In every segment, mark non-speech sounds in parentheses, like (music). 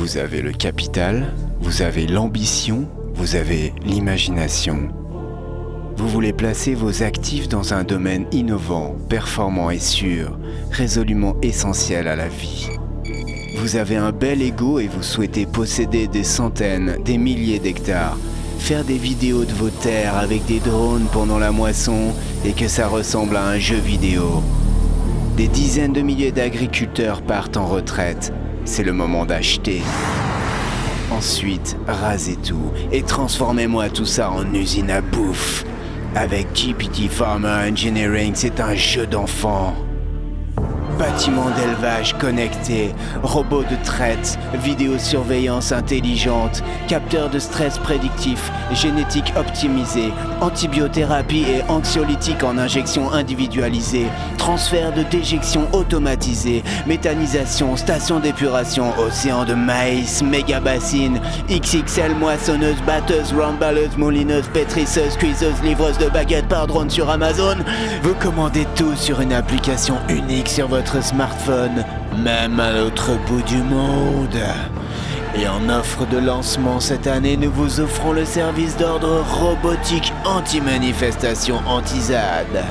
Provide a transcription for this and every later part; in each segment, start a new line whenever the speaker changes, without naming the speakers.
Vous avez le capital, vous avez l'ambition, vous avez l'imagination. Vous voulez placer vos actifs dans un domaine innovant, performant et sûr, résolument essentiel à la vie. Vous avez un bel ego et vous souhaitez posséder des centaines, des milliers d'hectares, faire des vidéos de vos terres avec des drones pendant la moisson et que ça ressemble à un jeu vidéo. Des dizaines de milliers d'agriculteurs partent en retraite. C'est le moment d'acheter. Ensuite, rasez tout et transformez-moi tout ça en usine à bouffe. Avec GPT Farmer Engineering, c'est un jeu d'enfant. Bâtiments d'élevage connectés, robots de traite, vidéosurveillance intelligente, capteurs de stress prédictif, génétique optimisée, antibiothérapie et anxiolytique en injection individualisée, transfert de déjection automatisé, méthanisation, station d'épuration, océan de maïs, méga bassine, XXL moissonneuse, batteuse, remballeuse, moulineuse, pétrisseuse, cuiseuse, livreuse de baguettes par drone sur Amazon. Vous commandez tout sur une application unique sur votre smartphone, même à l'autre bout du monde. Et en offre de lancement cette année, nous vous offrons le service d'ordre robotique anti-manifestation anti-ZAD.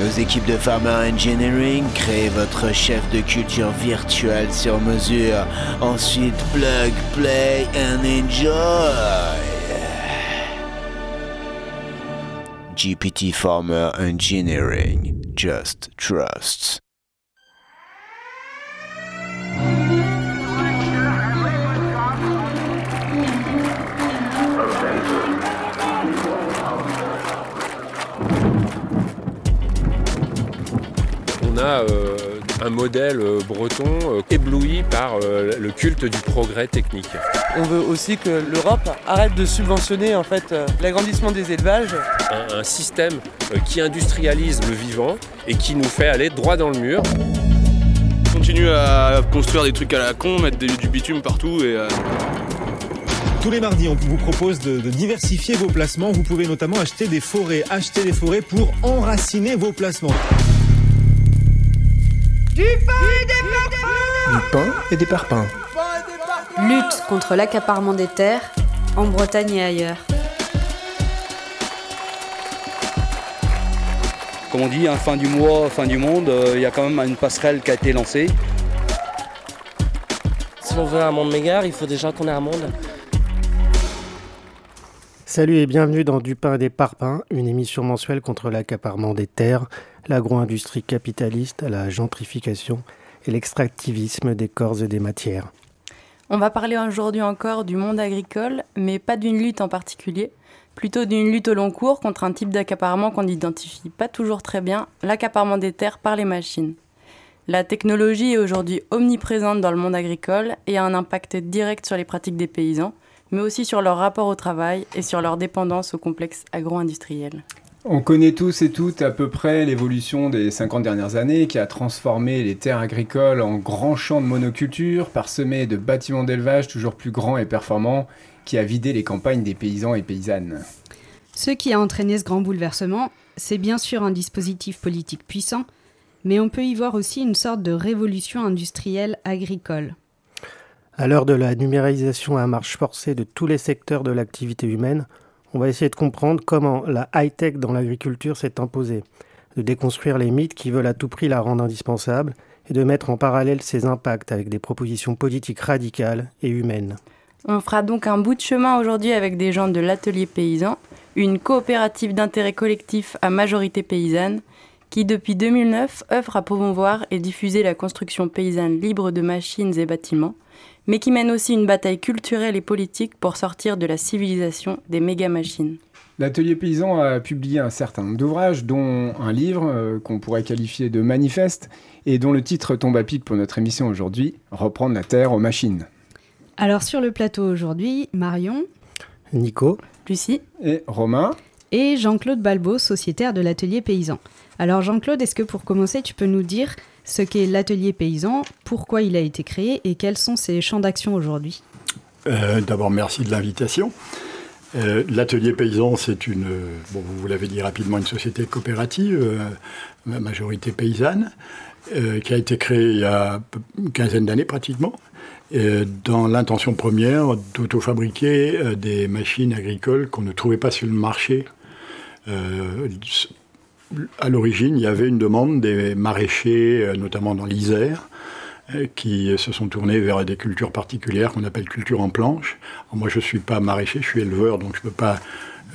Nos équipes de Farmer Engineering créent votre chef de culture virtuelle sur mesure. Ensuite, plug, play and enjoy. GPT Farmer Engineering. Just trust.
A euh, un modèle euh, breton euh, ébloui par euh, le culte du progrès technique.
On veut aussi que l'Europe arrête de subventionner en fait euh, l'agrandissement des élevages.
Un, un système euh, qui industrialise le vivant et qui nous fait aller droit dans le mur.
continue à construire des trucs à la con, mettre des- du bitume partout et euh,
Tous les mardis, on vous propose de, de diversifier vos placements. Vous pouvez notamment acheter des forêts. Acheter des forêts pour enraciner vos placements.
Du pain et des parpaings.
Lutte contre l'accaparement des terres, en Bretagne et ailleurs.
Comme on dit, hein, fin du mois, fin du monde, euh, il y a quand même une passerelle qui a été lancée.
Si on veut un monde meilleur, il faut déjà qu'on ait un monde.
Salut et bienvenue dans Du pain et des parpaings, une émission mensuelle contre l'accaparement des terres, l'agro-industrie capitaliste, la gentrification et l'extractivisme des corps et des matières.
On va parler aujourd'hui encore du monde agricole, mais pas d'une lutte en particulier, plutôt d'une lutte au long cours contre un type d'accaparement qu'on n'identifie pas toujours très bien, l'accaparement des terres par les machines. La technologie est aujourd'hui omniprésente dans le monde agricole et a un impact direct sur les pratiques des paysans, mais aussi sur leur rapport au travail et sur leur dépendance au complexe agro-industriel.
On connaît tous et toutes à peu près l'évolution des 50 dernières années qui a transformé les terres agricoles en grands champs de monoculture, parsemés de bâtiments d'élevage toujours plus grands et performants, qui a vidé les campagnes des paysans et paysannes.
Ce qui a entraîné ce grand bouleversement, c'est bien sûr un dispositif politique puissant, mais on peut y voir aussi une sorte de révolution industrielle agricole.
À l'heure de la numérisation à marche forcée de tous les secteurs de l'activité humaine, on va essayer de comprendre comment la high-tech dans l'agriculture s'est imposée, de déconstruire les mythes qui veulent à tout prix la rendre indispensable et de mettre en parallèle ses impacts avec des propositions politiques radicales et humaines.
On fera donc un bout de chemin aujourd'hui avec des gens de l'atelier paysan, une coopérative d'intérêt collectif à majorité paysanne, qui depuis 2009 œuvre à promouvoir et diffuser la construction paysanne libre de machines et bâtiments, mais qui mène aussi une bataille culturelle et politique pour sortir de la civilisation des méga-machines.
L'atelier paysan a publié un certain nombre d'ouvrages, dont un livre euh, qu'on pourrait qualifier de manifeste, et dont le titre tombe à pic pour notre émission aujourd'hui, Reprendre la terre aux machines.
Alors sur le plateau aujourd'hui, Marion
Nico,
Lucie
Et Romain,
et Jean-Claude Balbo, sociétaire de l'atelier paysan. Alors Jean-Claude, est-ce que pour commencer, tu peux nous dire ce qu'est l'atelier paysan, pourquoi il a été créé et quels sont ses champs d'action aujourd'hui
Euh, D'abord, merci de l'invitation. L'atelier paysan, c'est une, bon, vous l'avez dit rapidement, une société coopérative, la majorité paysanne, qui a été créée il y a une quinzaine d'années pratiquement, dans l'intention première d'auto-fabriquer des machines agricoles qu'on ne trouvait pas sur le marché à l'origine, il y avait une demande des maraîchers, euh, notamment dans l'Isère, euh, qui se sont tournés vers des cultures particulières qu'on appelle culture en planche. moi, je ne suis pas maraîcher, je suis éleveur, donc je ne peux pas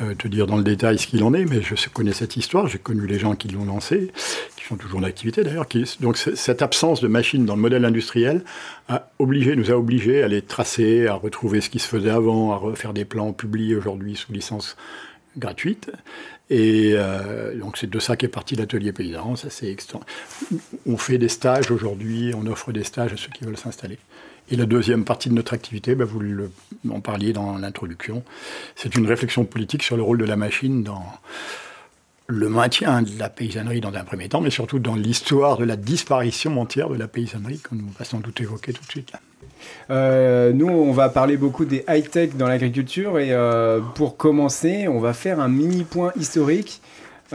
euh, te dire dans le détail ce qu'il en est, mais je connais cette histoire, j'ai connu les gens qui l'ont lancé, qui sont toujours en activité d'ailleurs. Donc cette absence de machines dans le modèle industriel nous a obligés à les tracer, à retrouver ce qui se faisait avant, à refaire des plans publiés aujourd'hui sous licence gratuite. Et euh, donc c'est de ça qu'est parti l'atelier paysan. Ça, c'est on fait des stages aujourd'hui, on offre des stages à ceux qui veulent s'installer. Et la deuxième partie de notre activité, ben, vous en parliez dans l'introduction, c'est une réflexion politique sur le rôle de la machine dans le maintien de la paysannerie dans un premier temps, mais surtout dans l'histoire de la disparition entière de la paysannerie qu'on va sans doute évoquer tout de suite.
Euh, nous, on va parler beaucoup des high-tech dans l'agriculture et euh, pour commencer, on va faire un mini point historique.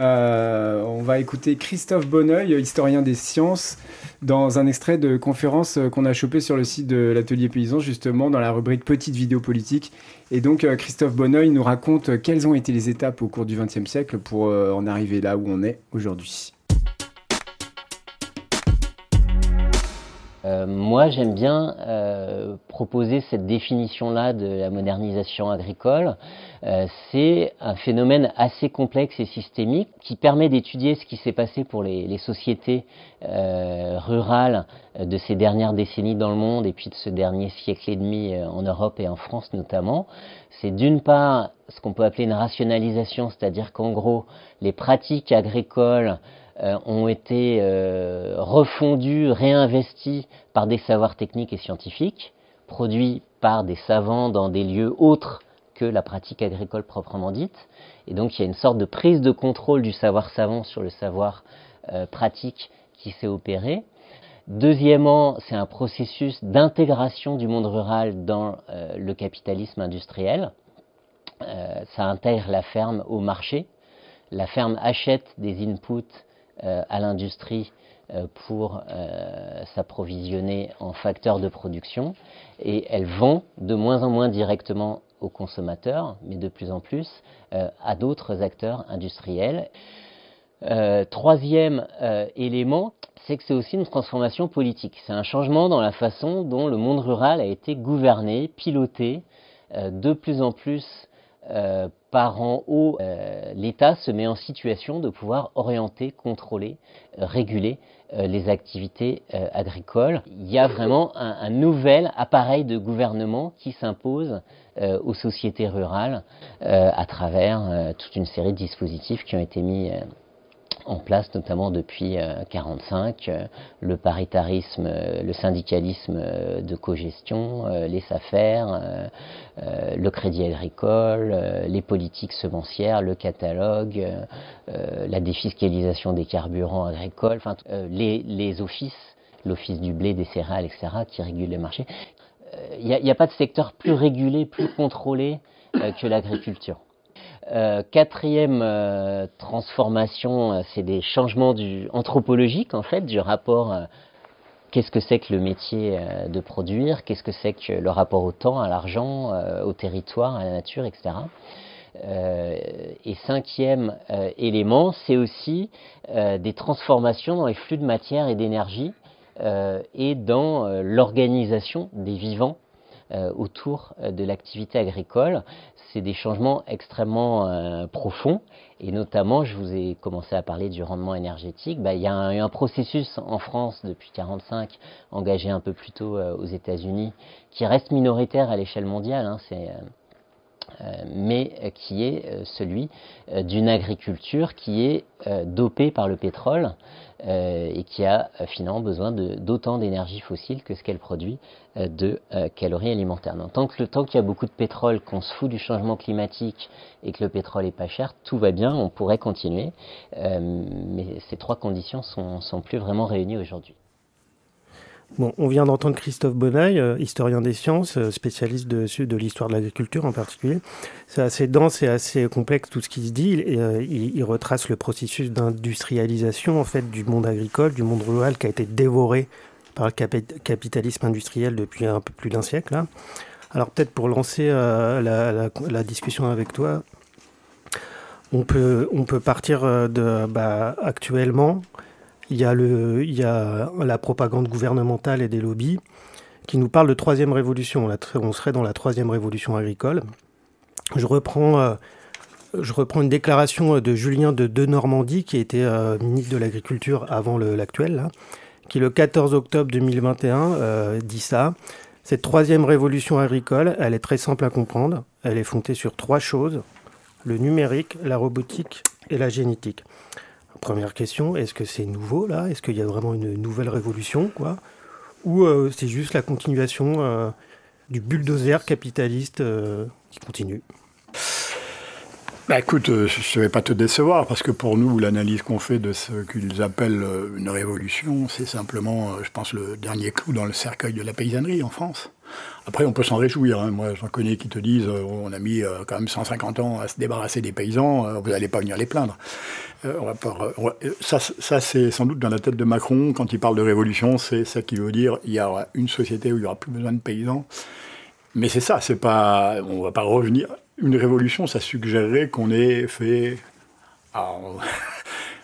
Euh, on va écouter Christophe Bonneuil, historien des sciences, dans un extrait de conférence qu'on a chopé sur le site de l'Atelier Paysan, justement dans la rubrique Petite vidéo politique. Et donc, Christophe Bonneuil nous raconte quelles ont été les étapes au cours du XXe siècle pour en arriver là où on est aujourd'hui.
Euh, moi, j'aime bien euh, proposer cette définition-là de la modernisation agricole. Euh, c'est un phénomène assez complexe et systémique qui permet d'étudier ce qui s'est passé pour les, sociétés rurales de ces dernières décennies dans le monde et puis de ce dernier siècle et demi en Europe et en France notamment. C'est d'une part ce qu'on peut appeler une rationalisation, c'est-à-dire qu'en gros, les pratiques agricoles euh, ont été euh, refondus, réinvestis par des savoirs techniques et scientifiques, produits par des savants dans des lieux autres que la pratique agricole proprement dite. Et donc il y a une sorte de prise de contrôle du savoir savant sur le savoir euh, pratique qui s'est opéré. Deuxièmement, c'est un processus d'intégration du monde rural dans le capitalisme industriel. ça intègre la ferme au marché. La ferme achète des inputs euh, à l'industrie euh, pour euh, s'approvisionner en facteurs de production et elle vend de moins en moins directement aux consommateurs, mais de plus en plus à d'autres acteurs industriels. troisième élément, c'est que c'est aussi une transformation politique. C'est un changement dans la façon dont le monde rural a été gouverné, piloté, de plus en plus euh, par en haut, euh, l'État se met en situation de pouvoir orienter, contrôler, euh, réguler les activités agricoles. Il y a vraiment un, nouvel appareil de gouvernement qui s'impose aux sociétés rurales à travers toute une série de dispositifs qui ont été mis en place, notamment depuis 1945, euh, euh, le paritarisme, euh, le syndicalisme de cogestion, les affaires, le crédit agricole, les politiques semencières, le catalogue, la défiscalisation des carburants agricoles, les, offices, l'office du blé, des céréales, etc., qui régulent les marchés. Il n'y a, pas de secteur plus régulé, plus contrôlé que l'agriculture. Euh, quatrième euh, transformation, euh, c'est des changements anthropologiques en fait du rapport. Qu'est-ce que c'est que le métier de produire Qu'est-ce que c'est que le rapport au temps, à l'argent, au territoire, à la nature, etc. et cinquième élément, c'est aussi des transformations dans les flux de matière et d'énergie et dans l'organisation des vivants autour de l'activité agricole c'est des changements extrêmement euh, profonds. Et notamment, je vous ai commencé à parler du rendement énergétique. Bah, il y a un, un, processus en France depuis 1945, engagé un peu plus tôt euh, aux États-Unis, qui reste minoritaire à l'échelle mondiale. Hein, euh, mais qui est celui d'une agriculture qui est dopée par le pétrole euh, et qui a euh, finalement besoin d'autant d'énergie fossile que ce qu'elle produit euh, de calories alimentaires. Donc, tant qu'il y a beaucoup de pétrole, qu'on se fout du changement climatique et que le pétrole est pas cher, tout va bien, on pourrait continuer, mais ces trois conditions sont plus vraiment réunies aujourd'hui.
On vient d'entendre Christophe Bonneuil, euh, historien des sciences, euh, spécialiste de, l'histoire de l'agriculture en particulier. C'est assez dense et assez complexe tout ce qui se dit. Euh, il, retrace le processus d'industrialisation en fait du monde agricole, du monde rural qui a été dévoré par le capitalisme industriel depuis un peu plus d'un siècle. Là. Alors peut-être pour lancer la, la, discussion avec toi, on peut, on peut partir de bah, actuellement il y, a la propagande gouvernementale et des lobbies qui nous parlent de troisième révolution. On serait dans la troisième révolution agricole. Je reprends, euh, une déclaration de Julien de Normandie, qui était euh, ministre de l'Agriculture avant l'actuel, qui le 14 octobre 2021 euh, dit ça. Cette troisième révolution agricole, elle est très simple à comprendre. Elle est fondée sur trois choses le numérique, la robotique et la génétique. Première question, est-ce que c'est nouveau là? Est-ce qu'il y a vraiment une nouvelle révolution quoi? Ou euh, c'est juste la continuation euh, du bulldozer capitaliste euh, qui continue?
Bah écoute, je ne vais pas te décevoir, parce que pour nous, l'analyse qu'on fait de ce qu'ils appellent une révolution, c'est simplement, je pense, le dernier clou dans le cercueil de la paysannerie en France. Après, on peut s'en réjouir. Hein. Moi, j'en connais qui te disent euh, on a mis euh, quand même 150 ans à se débarrasser des paysans, euh, vous n'allez pas venir les plaindre. ça, ça c'est sans doute dans la tête de Macron, quand il parle de révolution, c'est ça qui veut dire il y aura une société où il n'y aura plus besoin de paysans. Mais c'est ça, c'est pas, on ne va pas revenir. Une révolution, ça suggérerait qu'on ait fait. (laughs)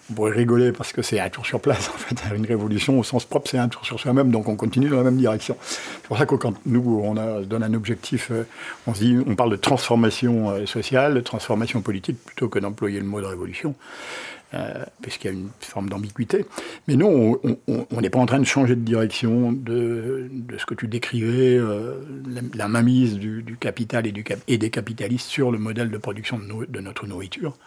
on pourrait rigoler parce que c'est un tour sur place, (laughs) en fait. Une révolution, au sens propre, c'est un tour sur soi-même, donc on continue dans la même direction. C'est pour ça que quand nous, on donne un objectif, euh, on se dit, on parle de transformation euh, sociale, de transformation politique, plutôt que d'employer le mot de révolution, euh, puisqu'il y a une forme d'ambiguïté. Mais non, on n'est pas en train de changer de direction de, ce que tu décrivais, la, mainmise du, capital et, des capitalistes sur le modèle de production de notre nourriture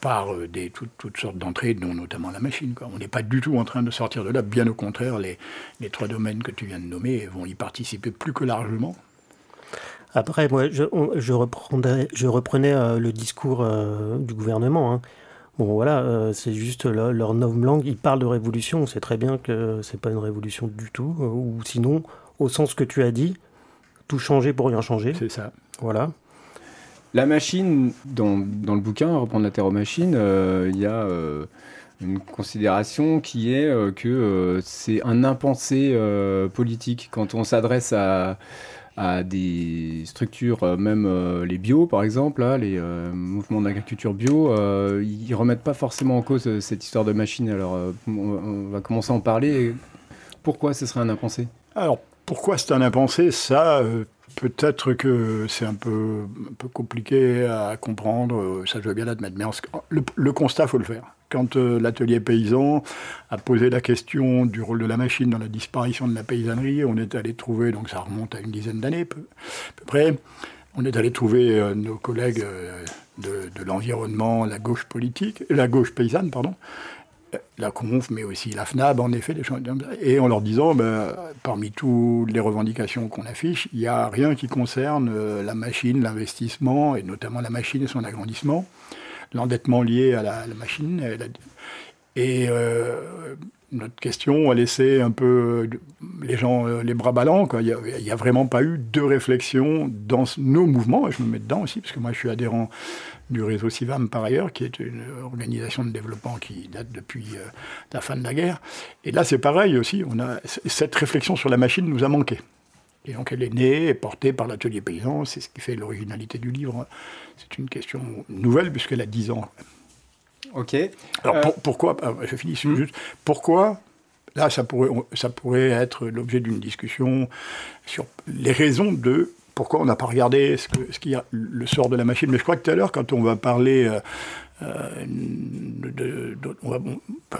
par euh, des, toutes, sortes d'entrées, dont notamment la machine. On n'est pas du tout en train de sortir de là, bien au contraire, les, les, trois domaines que tu viens de nommer vont y participer plus que largement.
Après, moi, je, je, reprendais, je reprenais euh, le discours euh, du gouvernement. Hein. Bon, voilà, c'est juste leur, leur nomme langue. Ils parlent de révolution. On sait très bien que c'est pas une révolution du tout. ou sinon, au sens que tu as dit, tout changer pour rien changer.
C'est ça.
Voilà.
La machine, dans, le bouquin, Reprendre la Terre aux machines, euh, il y a euh, une considération qui est euh, que c'est un impensé politique. Quand on s'adresse à, des structures, même les bio par exemple, les mouvements d'agriculture bio, ils remettent pas forcément en cause cette histoire de machine. Alors on, va commencer à en parler. Pourquoi ce serait un impensé?
Alors pourquoi c'est un impensé? Ça, Peut-être que c'est un peu, compliqué à comprendre, ça je veux bien l'admettre, mais le, le, constat, il faut le faire. Quand euh, l'atelier paysan a posé la question du rôle de la machine dans la disparition de la paysannerie, on est allé trouver, donc ça remonte à une dizaine d'années à peu près, on est allé trouver euh, nos collègues euh, de, de l'environnement, la gauche politique, la gauche paysanne, pardon, la Conf, mais aussi la FNAB, en effet, des choses et en leur disant, ben, parmi toutes les revendications qu'on affiche, il n'y a rien qui concerne euh, la machine, l'investissement, et notamment la machine et son agrandissement, l'endettement lié à la, machine. Et, euh, notre question a laissé un peu les gens euh, les bras ballants. Il n'y a, a, vraiment pas eu de réflexion dans nos mouvements, et je me mets dedans aussi, parce que moi je suis adhérent du réseau CIVAM par ailleurs, qui est une organisation de développement qui date depuis euh, la fin de la guerre. Et là, c'est pareil aussi. On a, cette réflexion sur la machine nous a manqué. Et donc elle est née et portée par l'atelier paysan. C'est ce qui fait l'originalité du livre. C'est une question nouvelle puisqu'elle a 10 ans.
Ok.
Alors euh, pourquoi, ah, je finis hmm. juste, pourquoi Là, ça pourrait, ça pourrait être l'objet d'une discussion sur les raisons de pourquoi on n'a pas regardé ce, que, ce qui a le sort de la machine. Mais je crois que tout à l'heure, quand on va parler euh, euh,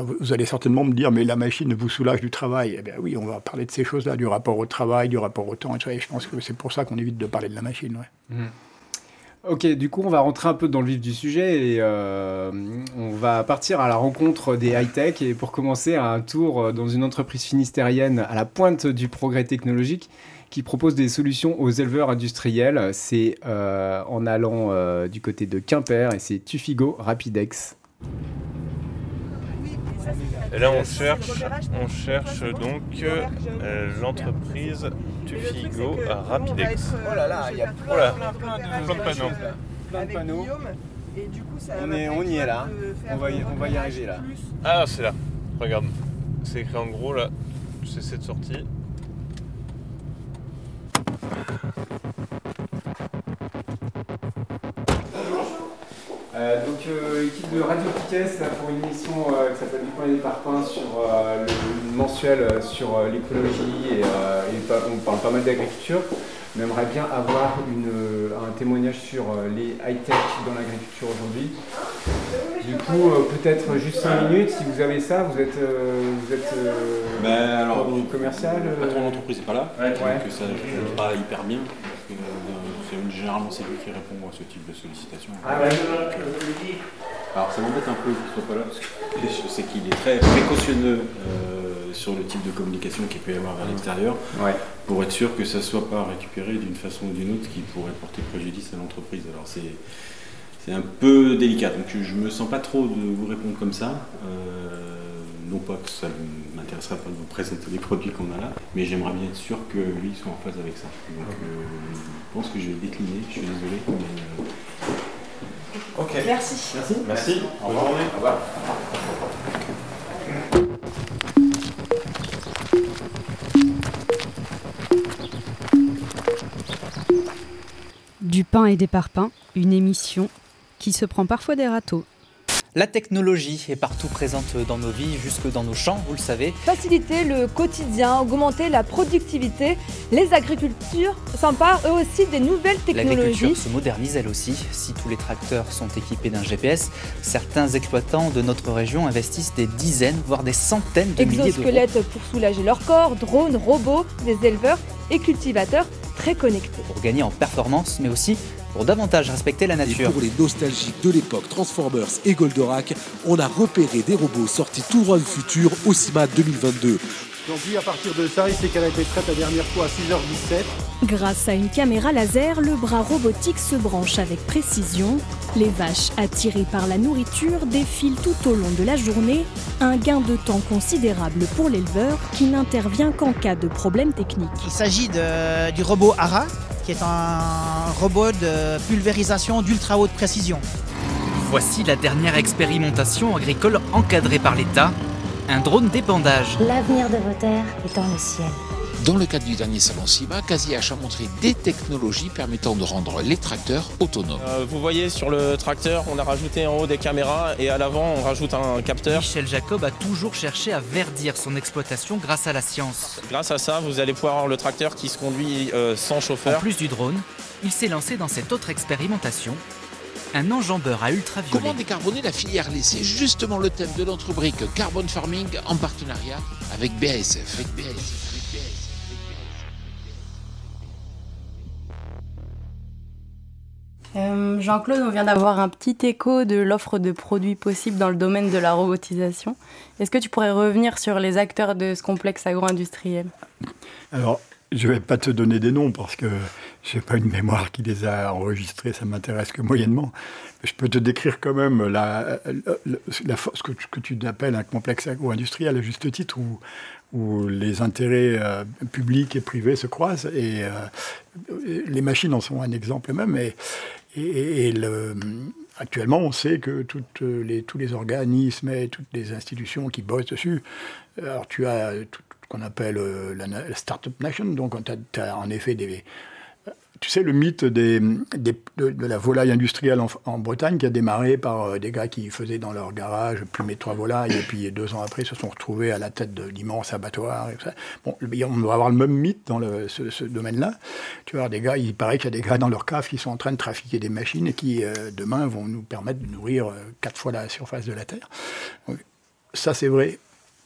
vous allez certainement me dire, mais la machine vous soulage du travail. Eh bien oui, on va parler de ces choses-là, du rapport au travail, du rapport au temps. Et je pense que c'est pour ça qu'on évite de parler de la machine.
Mmh. Ok, du coup, on va rentrer un peu dans le vif du sujet et euh, on va partir à la rencontre des high-tech. Et pour commencer, un tour dans une entreprise finistérienne à la pointe du progrès technologique qui propose des solutions aux éleveurs industriels. C'est euh, en allant euh, du côté de Quimper et c'est Tufigo Rapidex.
Et là, on cherche, on cherche donc euh, l'entreprise Tufigo à Rapidex.
Oh là là, il y a plein,
Voilà.
plein, plein de,
Plein de panneaux.
Plein de panneaux. Et du coup, ça
On,
va
est, on y est là. On va y, on va y arriver là.
Ah, c'est là. Regarde. C'est écrit en gros là. C'est cette sortie.
Euh, donc, euh, équipe de Radio Piquet, pour une émission euh, qui s'appelle Du point des parpaings sur euh, le mensuel euh, sur l'écologie et, on parle pas mal d'agriculture. On aimerait bien avoir une, un témoignage sur les high-tech dans l'agriculture aujourd'hui. Du coup, peut-être juste 5 minutes, si vous avez ça, vous êtes, vous êtes
Ben, alors,
commercial
Le patron d'entreprise n'est pas là,
Ouais.
donc ça ne joue pas hyper bien. Parce que, euh, c'est- généralement, c'est lui qui répond à ce type de sollicitation.
Ah
euh, alors, ça m'embête un peu qu'il ne soit pas là, parce que (laughs) je sais qu'il est très précautionneux euh, sur le type de communication qu'il peut y avoir vers l'extérieur, pour être sûr que ça ne soit pas récupéré d'une façon ou d'une autre qui pourrait porter préjudice à l'entreprise. Alors, c'est. C'est un peu délicat, donc je me sens pas trop de vous répondre comme ça. Euh, non pas que ça ne m'intéresserait pas de vous présenter les produits qu'on a là, mais j'aimerais bien être sûr que lui soit en phase avec ça. Donc euh, je pense que je vais décliner, je suis désolé. Mais, euh,
Ok.
Merci.
Merci. Merci. Au revoir. Au revoir.
Du pain et des parpaings, une émission qui se prend parfois des râteaux.
La technologie est partout présente dans nos vies, jusque dans nos champs, vous le savez.
Faciliter le quotidien, augmenter la productivité, les agricultures s'emparent eux aussi des nouvelles technologies.
L'agriculture se modernise elle aussi. Si tous les tracteurs sont équipés d'un GPS, certains exploitants de notre région investissent des dizaines, voire des centaines de milliers d'euros.
Exosquelettes pour soulager leur corps, drones, robots, des éleveurs et cultivateurs très connectés.
Pour gagner en performance, mais aussi pour davantage respecter la
Et
nature.
pour les nostalgiques de l'époque Transformers et Goldorak, on a repéré des robots sortis tout droit du futur au CIMA 2022.
Donc oui, à partir de ça, il sait qu'elle a été prête la dernière fois à 6h17.
Grâce à une caméra laser, le bras robotique se branche avec précision. Les vaches, attirées par la nourriture, défilent tout au long de la journée. Un gain de temps considérable pour l'éleveur qui n'intervient qu'en cas de problème technique.
Il s'agit du robot ARA, qui est un robot de pulvérisation d'ultra haute précision.
Voici la dernière expérimentation agricole encadrée par l'État, un drone d'épandage.
L'avenir de vos terres est dans le ciel.
Dans le cadre du dernier salon CIMA, CasiH a montré des technologies permettant de rendre les tracteurs autonomes.
Euh, vous voyez sur le tracteur, on a rajouté en haut des caméras et à l'avant on rajoute un capteur.
Michel Jacob a toujours cherché à verdir son exploitation grâce à la science.
Grâce à ça, vous allez pouvoir avoir le tracteur qui se conduit euh, sans chauffeur.
En plus du drone, il s'est lancé dans cette autre expérimentation, un enjambeur à ultraviolet.
Comment décarboner la filière laitière C'est justement le thème de notre rubrique Carbon Farming en partenariat avec BASF. Avec BASF.
Euh, Jean-Claude, on vient d'avoir un petit écho de l'offre de produits possibles dans le domaine de la robotisation. Est-ce que tu pourrais revenir sur les acteurs de ce complexe agro-industriel?
Alors, je ne vais pas te donner des noms parce que je n'ai pas une mémoire qui les a enregistrés, ça m'intéresse que moyennement. Je peux te décrire quand même la, la, force que, tu- que tu appelles un complexe agro-industriel à juste titre où, où les intérêts euh, publics et privés se croisent et euh, les machines en sont un exemple même. Et, et, et le, actuellement, on sait que tous les organismes et toutes les institutions qui bossent dessus, alors tu as tout ce qu'on appelle euh, la Startup Nation, donc tu as, en effet des... Tu sais, le mythe des, de, la volaille industrielle en, Bretagne qui a démarré par euh, des gars qui faisaient dans leur garage plumer trois volailles et puis deux ans après se sont retrouvés à la tête d'immenses abattoirs. Et ça. On doit avoir le même mythe dans le- ce, domaine-là. Tu vois, des gars, il paraît qu'il y a des gars dans leur cave qui sont en train de trafiquer des machines et qui, euh, demain, vont nous permettre de nourrir euh, quatre fois la surface de la Terre. Ça, c'est vrai,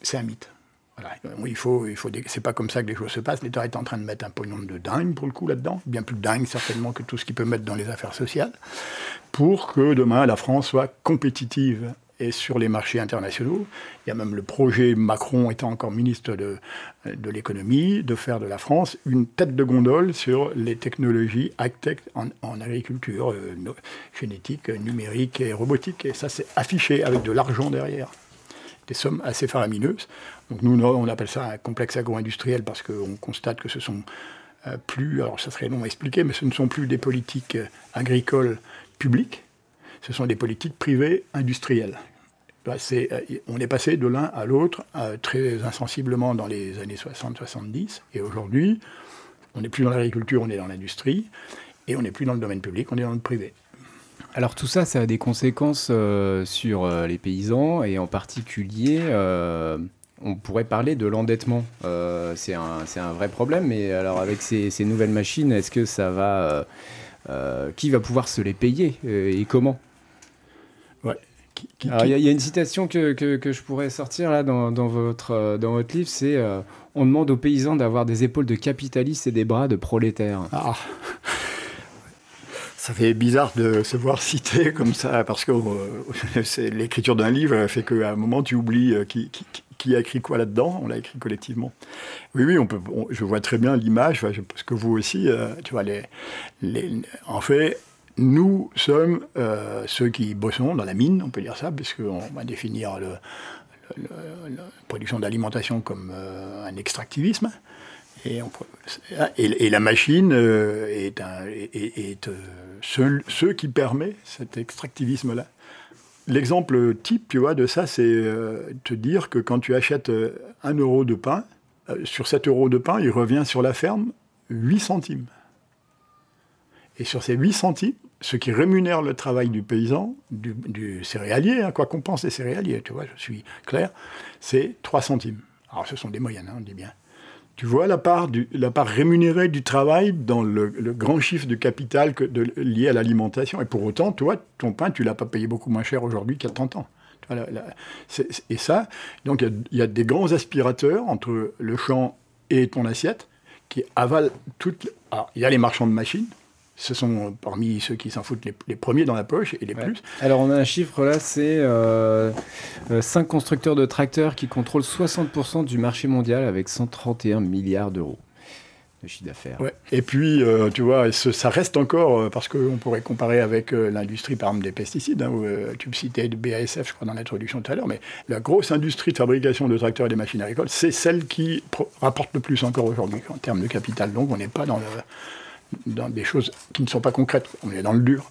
c'est un mythe. Voilà. Oui, Il faut, c'est pas comme ça que les choses se passent. L'État est en train de mettre un pognon de dingue pour le coup là-dedans, bien plus dingue certainement que tout ce qu'il peut mettre dans les affaires sociales, pour que demain la France soit compétitive et sur les marchés internationaux. Il y a même le projet Macron étant encore ministre de, l'économie de faire de la France une tête de gondole sur les technologies high-tech en, agriculture, euh, génétique, numérique et robotique. Et ça c'est affiché avec de l'argent derrière. Des sommes assez faramineuses. Donc nous, on appelle ça un complexe agro-industriel parce qu'on constate que ce sont euh, plus, alors ça serait long à expliquer, mais ce ne sont plus des politiques euh, agricoles publiques, ce sont des politiques privées industrielles. Bah, on est passé de l'un à l'autre très insensiblement dans les années 60-70, et aujourd'hui, on n'est plus dans l'agriculture, on est dans l'industrie, et on n'est plus dans le domaine public, on est dans le privé.
Alors tout ça, ça a des conséquences euh, sur euh, les paysans et en particulier, euh, on pourrait parler de l'endettement. c'est un, vrai problème, mais alors avec ces, nouvelles machines, est-ce que ça va... qui va pouvoir se les payer et comment?
Ouais.
Il y, a une citation que, je pourrais sortir là dans, votre, dans votre livre, c'est On demande aux paysans d'avoir des épaules de capitalistes et des bras de prolétaires.
Ah ça fait bizarre de se voir (laughs) cité comme ça, parce que euh, (laughs) l'écriture d'un livre fait qu'à un moment tu oublies euh, qui, a écrit quoi là-dedans. On l'a écrit collectivement. Oui, oui, je vois très bien l'image, parce que vous aussi, euh, en fait, nous sommes ceux qui bossons dans la mine, on peut dire ça, puisqu'on va définir la production d'alimentation comme un extractivisme. Et, la machine euh, est, euh, ce, qui permet cet extractivisme-là. L'exemple type, tu vois, de ça, c'est euh, te dire que quand tu achètes un euro de pain, sur cet euro de pain, il revient sur la ferme 8 centimes. Et sur ces 8 centimes, ce qui rémunère le travail du paysan, du, céréalier, hein, quoi qu'on pense des céréaliers, tu vois, je suis clair, c'est 3 centimes. Alors ce sont des moyennes, hein, on dit bien. Tu vois la part, la part rémunérée du travail dans le, grand chiffre de capital lié à l'alimentation. Et pour autant, toi, ton pain, tu l'as pas payé beaucoup moins cher aujourd'hui qu'il y a 30 ans. et ça, donc il y, a des grands aspirateurs entre le champ et ton assiette qui avalent toutes. il y a les marchands de machines, ce sont parmi ceux qui s'en foutent les, premiers dans la poche et les plus.
Alors on a un chiffre là, c'est 5 euh, euh, constructeurs de tracteurs qui contrôlent 60% du marché mondial avec 131 milliards d'euros de chiffre d'affaires.
Ouais. Et puis, euh, tu vois, ça reste encore, parce qu'on pourrait comparer avec l'industrie, par exemple, des pesticides, hein, tu me citais de BASF, je crois, dans l'introduction tout à l'heure, mais la grosse industrie de fabrication de tracteurs et des machines agricoles, c'est celle qui rapporte le plus encore aujourd'hui en termes de capital. Donc on n'est pas dans le dans des choses qui ne sont pas concrètes. On est dans le dur.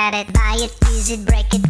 at it. Buy it, use it, break it,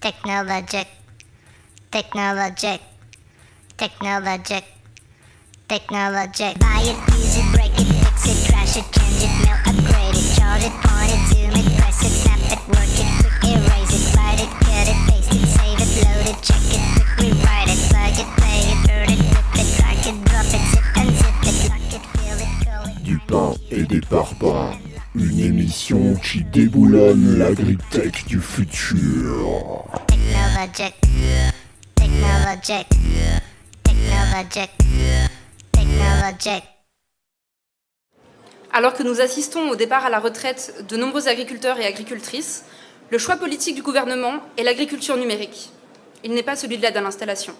Technologic, technologic, technologic, technologic. Buy it, use it, break it, fix it, trash it, change it, melt, upgrade it, charge it, point it, zoom it, press it, snap it, work it, quick erase it, write it, cut it, paste it, save it, load it, check it, quick rewrite it, plug it, play it, burn it, rip it, drag it, drop it, zip and zip it, lock it, fill it, call it.
Du pain et des parpaings. Une émission qui déboulonne l'agritech du futur.
Alors que nous assistons au départ à la retraite de nombreux agriculteurs et agricultrices, le choix politique du gouvernement est l'agriculture numérique. Il n'est pas celui de l'aide à l'installation.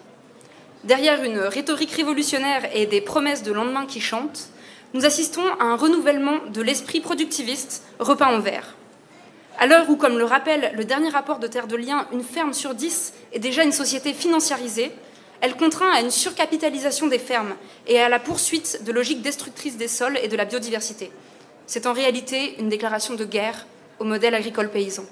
Derrière une rhétorique révolutionnaire et des promesses de lendemain qui chantent, nous assistons à un renouvellement de l'esprit productiviste repeint en vert. À l'heure où, comme le rappelle le dernier rapport de Terre de Liens, une ferme sur dix est déjà une société financiarisée, elle contraint à une surcapitalisation des fermes et à la poursuite de logiques destructrices des sols et de la biodiversité. C'est en réalité une déclaration de guerre au modèle agricole paysan.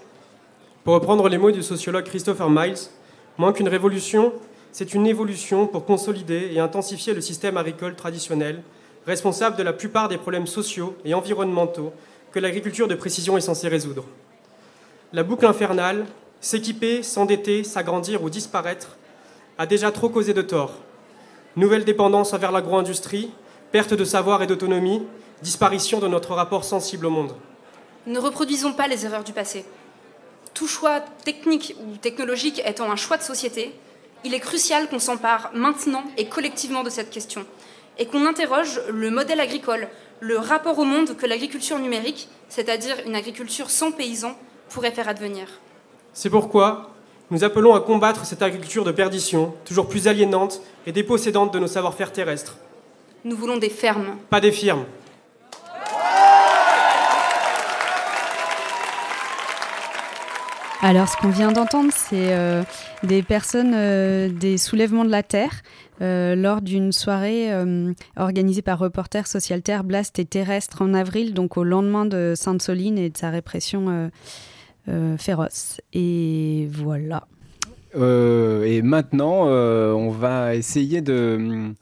Pour reprendre les mots du sociologue Christopher Miles, moins qu'une révolution,
c'est une évolution pour consolider et intensifier le système agricole traditionnel, responsable de la plupart des problèmes sociaux et environnementaux que l'agriculture de précision est censée résoudre. La boucle infernale, s'équiper, s'endetter, s'agrandir ou disparaître, a déjà trop causé de tort. Nouvelle dépendance envers l'agro-industrie, perte de savoir et d'autonomie, disparition de notre rapport sensible au monde.
Ne reproduisons pas les erreurs du passé. Tout choix technique ou technologique étant un choix de société, il est crucial qu'on s'empare maintenant et collectivement de cette question et qu'on interroge le modèle agricole, le rapport au monde que l'agriculture numérique, c'est-à-dire une agriculture sans paysans, pourrait faire advenir.
C'est pourquoi nous appelons à combattre cette agriculture de perdition, toujours plus aliénante et dépossédante de nos savoir-faire terrestres.
Nous voulons des fermes.
Pas des firmes.
Alors, ce qu'on vient d'entendre, c'est euh, des personnes euh, des soulèvements de la Terre euh, lors d'une soirée organisée par Reporters Social Terre, Blast et Terrestre en avril, donc au lendemain de Sainte-Soline et de sa répression féroce. Et voilà.
et maintenant, on va essayer de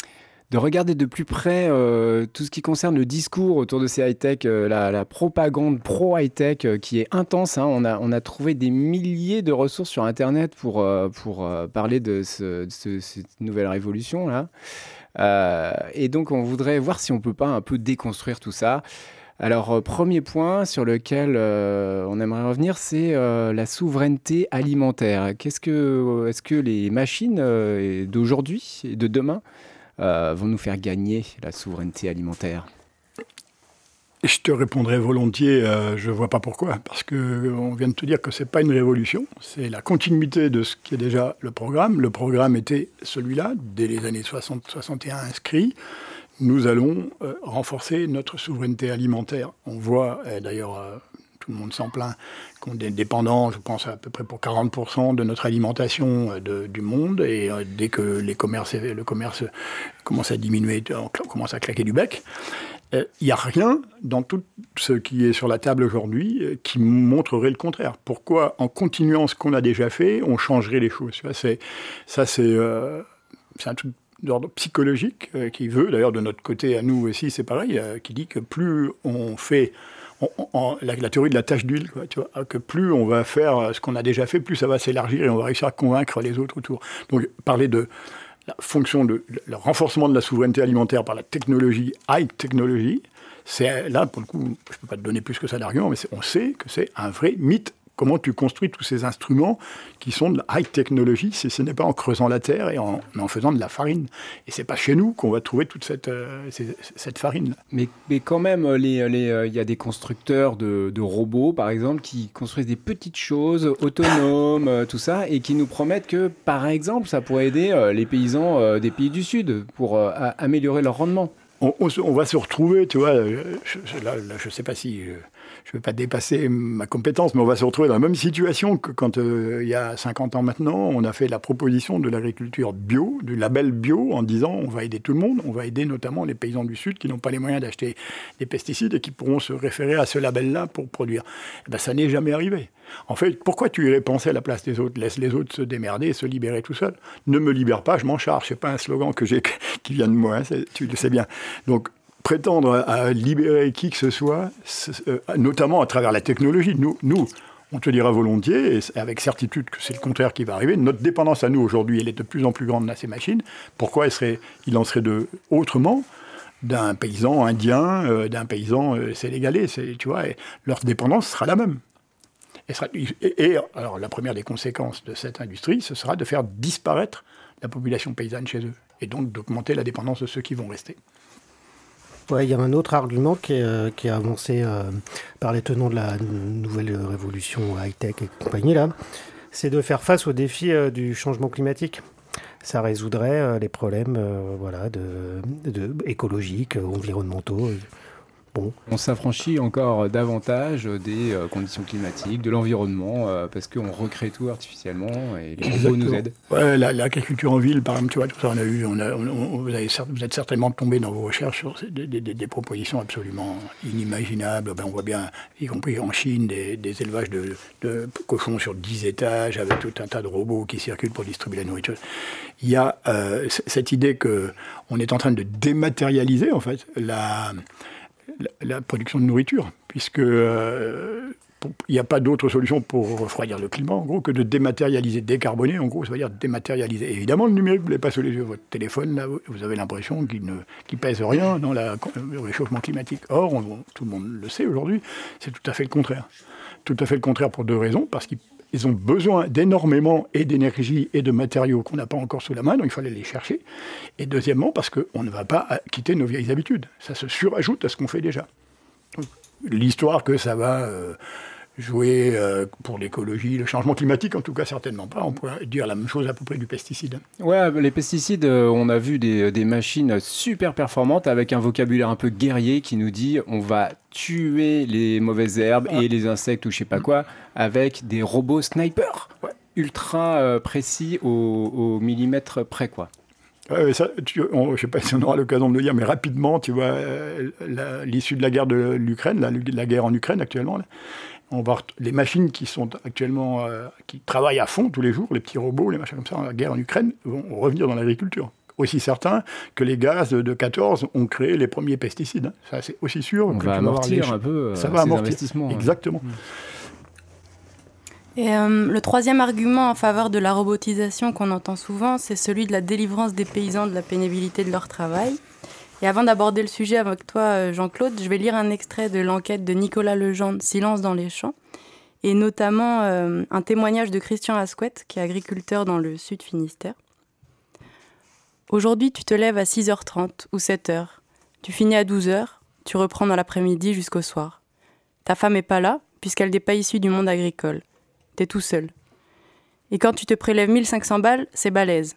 de regarder de plus près euh, tout ce qui concerne le discours autour de ces high-tech, euh, la, propagande pro-high-tech euh, qui est intense. Hein. On, a, on a trouvé des milliers de ressources sur Internet pour, pour parler de, cette nouvelle révolution-là. et donc, on voudrait voir si on peut pas un peu déconstruire tout ça. Alors, premier point sur lequel on aimerait revenir, c'est la souveraineté alimentaire. Qu'est-ce que, est-ce que les machines d'aujourd'hui et de demain vont nous faire gagner la souveraineté alimentaire
je te répondrai volontiers, euh, je ne vois pas pourquoi, parce qu'on vient de te dire que ce n'est pas une révolution, c'est la continuité de ce qui est déjà le programme. Le programme était celui-là, dès les années 60-61 inscrit. Nous allons euh, renforcer notre souveraineté alimentaire. On voit, d'ailleurs, tout le monde s'en plaint, qu'on est dépendant, je pense, à peu près pour 40% de notre alimentation euh, du monde. Et euh, dès que les commerces, le commerce commence à diminuer, on commence à claquer du bec. Il euh, n'y a rien dans tout ce qui est sur la table aujourd'hui qui montrerait le contraire. Pourquoi, en continuant ce qu'on a déjà fait, on changerait les choses? Ça, c'est un truc d'ordre psychologique qui veut, d'ailleurs de notre côté à nous aussi, c'est pareil, qui dit que plus on fait la, théorie de la tâche d'huile, vois, que plus on va faire ce qu'on a déjà fait, plus ça va s'élargir et on va réussir à convaincre les autres autour. Donc parler de la fonction de le renforcement de la souveraineté alimentaire par la technologie, high technology, c'est là pour le coup, je ne peux pas te donner plus que ça d'argument, mais on sait que c'est un vrai mythe comment tu construis tous ces instruments qui sont de la high technologie, si ce n'est pas en creusant la terre et en, en faisant de la farine. Et c'est pas chez nous qu'on va trouver toute cette, euh, cette farine.
Mais, mais quand même, il les, les, euh, y a des constructeurs de, de, robots, par exemple, qui construisent des petites choses autonomes, euh, tout ça, et qui nous promettent que, par exemple, ça pourrait aider les paysans des pays du Sud pour améliorer leur rendement.
On, on, va se retrouver, tu vois, je, là, je ne sais pas si je ne vais pas dépasser ma compétence, mais on va se retrouver dans la même situation que quand euh, il y a 50 ans maintenant, on a fait la proposition de l'agriculture bio, du label bio, en disant on va aider tout le monde, on va aider notamment les paysans du Sud qui n'ont pas les moyens d'acheter des pesticides et qui pourront se référer à ce label-là pour produire. Eh ben, ça n'est jamais arrivé. En fait, pourquoi tu irais penser à la place des autres? Laisse les autres se démerder, se libérer tout seul. Ne me libère pas, je m'en charge. C'est pas un slogan que j'ai (laughs) qui vient de moi, hein, tu le sais bien. Donc prétendre à libérer qui que ce soit, euh, notamment à travers la technologie. Nous, on te dira volontiers, et avec certitude que c'est le contraire qui va arriver, notre dépendance à nous aujourd'hui, elle est de plus en plus grande à ces machines. Pourquoi il en serait autrement d'un paysan indien, euh, d'un paysan euh, sénégalais Tu vois, leur dépendance sera la même. et, alors, la première des conséquences de cette industrie, ce sera de faire disparaître la population paysanne chez eux, et donc d'augmenter la dépendance de ceux qui vont rester.
Il y a un autre argument qui est, euh, avancé euh, par les tenants de la nouvelle révolution high-tech et compagnie, là, c'est de faire face aux défis euh, du changement climatique. Ça résoudrait les problèmes voilà, de, écologiques, environnementaux. Bon.
On s'affranchit encore davantage des euh, conditions climatiques, de l'environnement, euh, parce qu'on recrée tout artificiellement et les robots nous aident.
Ouais, la- l'agriculture en ville, par exemple, tu vois, tout ça, on a eu, on a, on- on- vous, avez vous êtes certainement tombé dans vos recherches sur des, des- des- des propositions absolument inimaginables. Ben, on voit bien, y compris en Chine, des, des élevages de, de cochons sur 10 étages avec tout un tas de robots qui circulent pour distribuer la nourriture. Il y a euh, cette idée que on est en train de dématérialiser, en fait, la, la, production de nourriture, puisque euh, n'y a pas d'autre solution pour refroidir le climat, en gros, que de dématérialiser, décarboner, en gros, ça veut dire dématérialiser. Évidemment, le numérique, vous l'avez pas sous les yeux. Votre téléphone, là, vous- avez l'impression qu'il ne qu'il pèse rien dans la- le réchauffement climatique. Or, tout le monde le sait aujourd'hui, c'est tout à fait le contraire. Tout à fait le contraire pour deux raisons, parce qu'ils ils ont besoin d'énormément et d'énergie et de matériaux qu'on n'a pas encore sous la main, donc il aller les chercher. Et deuxièmement, parce qu'on ne va pas quitter nos vieilles habitudes. Ça se surajoute à ce qu'on fait déjà. L'histoire que ça va euh, jouer euh, pour l'écologie, le changement climatique, en tout cas certainement pas. On pourrait dire la même chose à peu près du pesticide.
Ouais, les pesticides, euh, on a vu des, des machines super performantes avec un vocabulaire un peu guerrier qui nous dit on va tuer les mauvaises herbes et les insectes ou je sais pas quoi avec des robots snipers ultra euh, précis au, au millimètre près quoi.
Ça, tu- on- je ne sais pas si on aura l'occasion de le dire, mais rapidement, tu vois, euh, l'issue de la guerre de l'Ukraine, la, la guerre en Ukraine actuellement, là, on va les machines qui sont actuellement, euh, qui travaillent à fond tous les jours, les petits robots, les machins comme ça, la guerre en Ukraine, vont revenir dans l'agriculture. Aussi certain que les gaz de 14 ont créé les premiers pesticides. hein. Ça, c'est aussi sûr.
On
que
va
tu vas avoir
amortir
les-
un peu, euh,
ça va
ces
amortir.
investissements, ouais.
Exactement.
Et euh, le troisième argument en faveur de la robotisation qu'on entend souvent, c'est celui de la délivrance des paysans de la pénibilité de leur travail. Et avant d'aborder le sujet avec toi, euh, Jean-Claude, je vais lire un extrait de l'enquête de Nicolas Legendre, Silence dans les champs, et notamment euh, un témoignage de Christian Asquette, qui est agriculteur dans le sud Finistère. Aujourd'hui, tu te lèves à 6h30 ou 7h. Tu finis à 12h, tu reprends dans l'après-midi jusqu'au soir. Ta femme est pas là, puisqu'elle n'est pas issue du monde agricole. T'es tout seul. Et quand tu te prélèves 1500 balles, c'est balèze.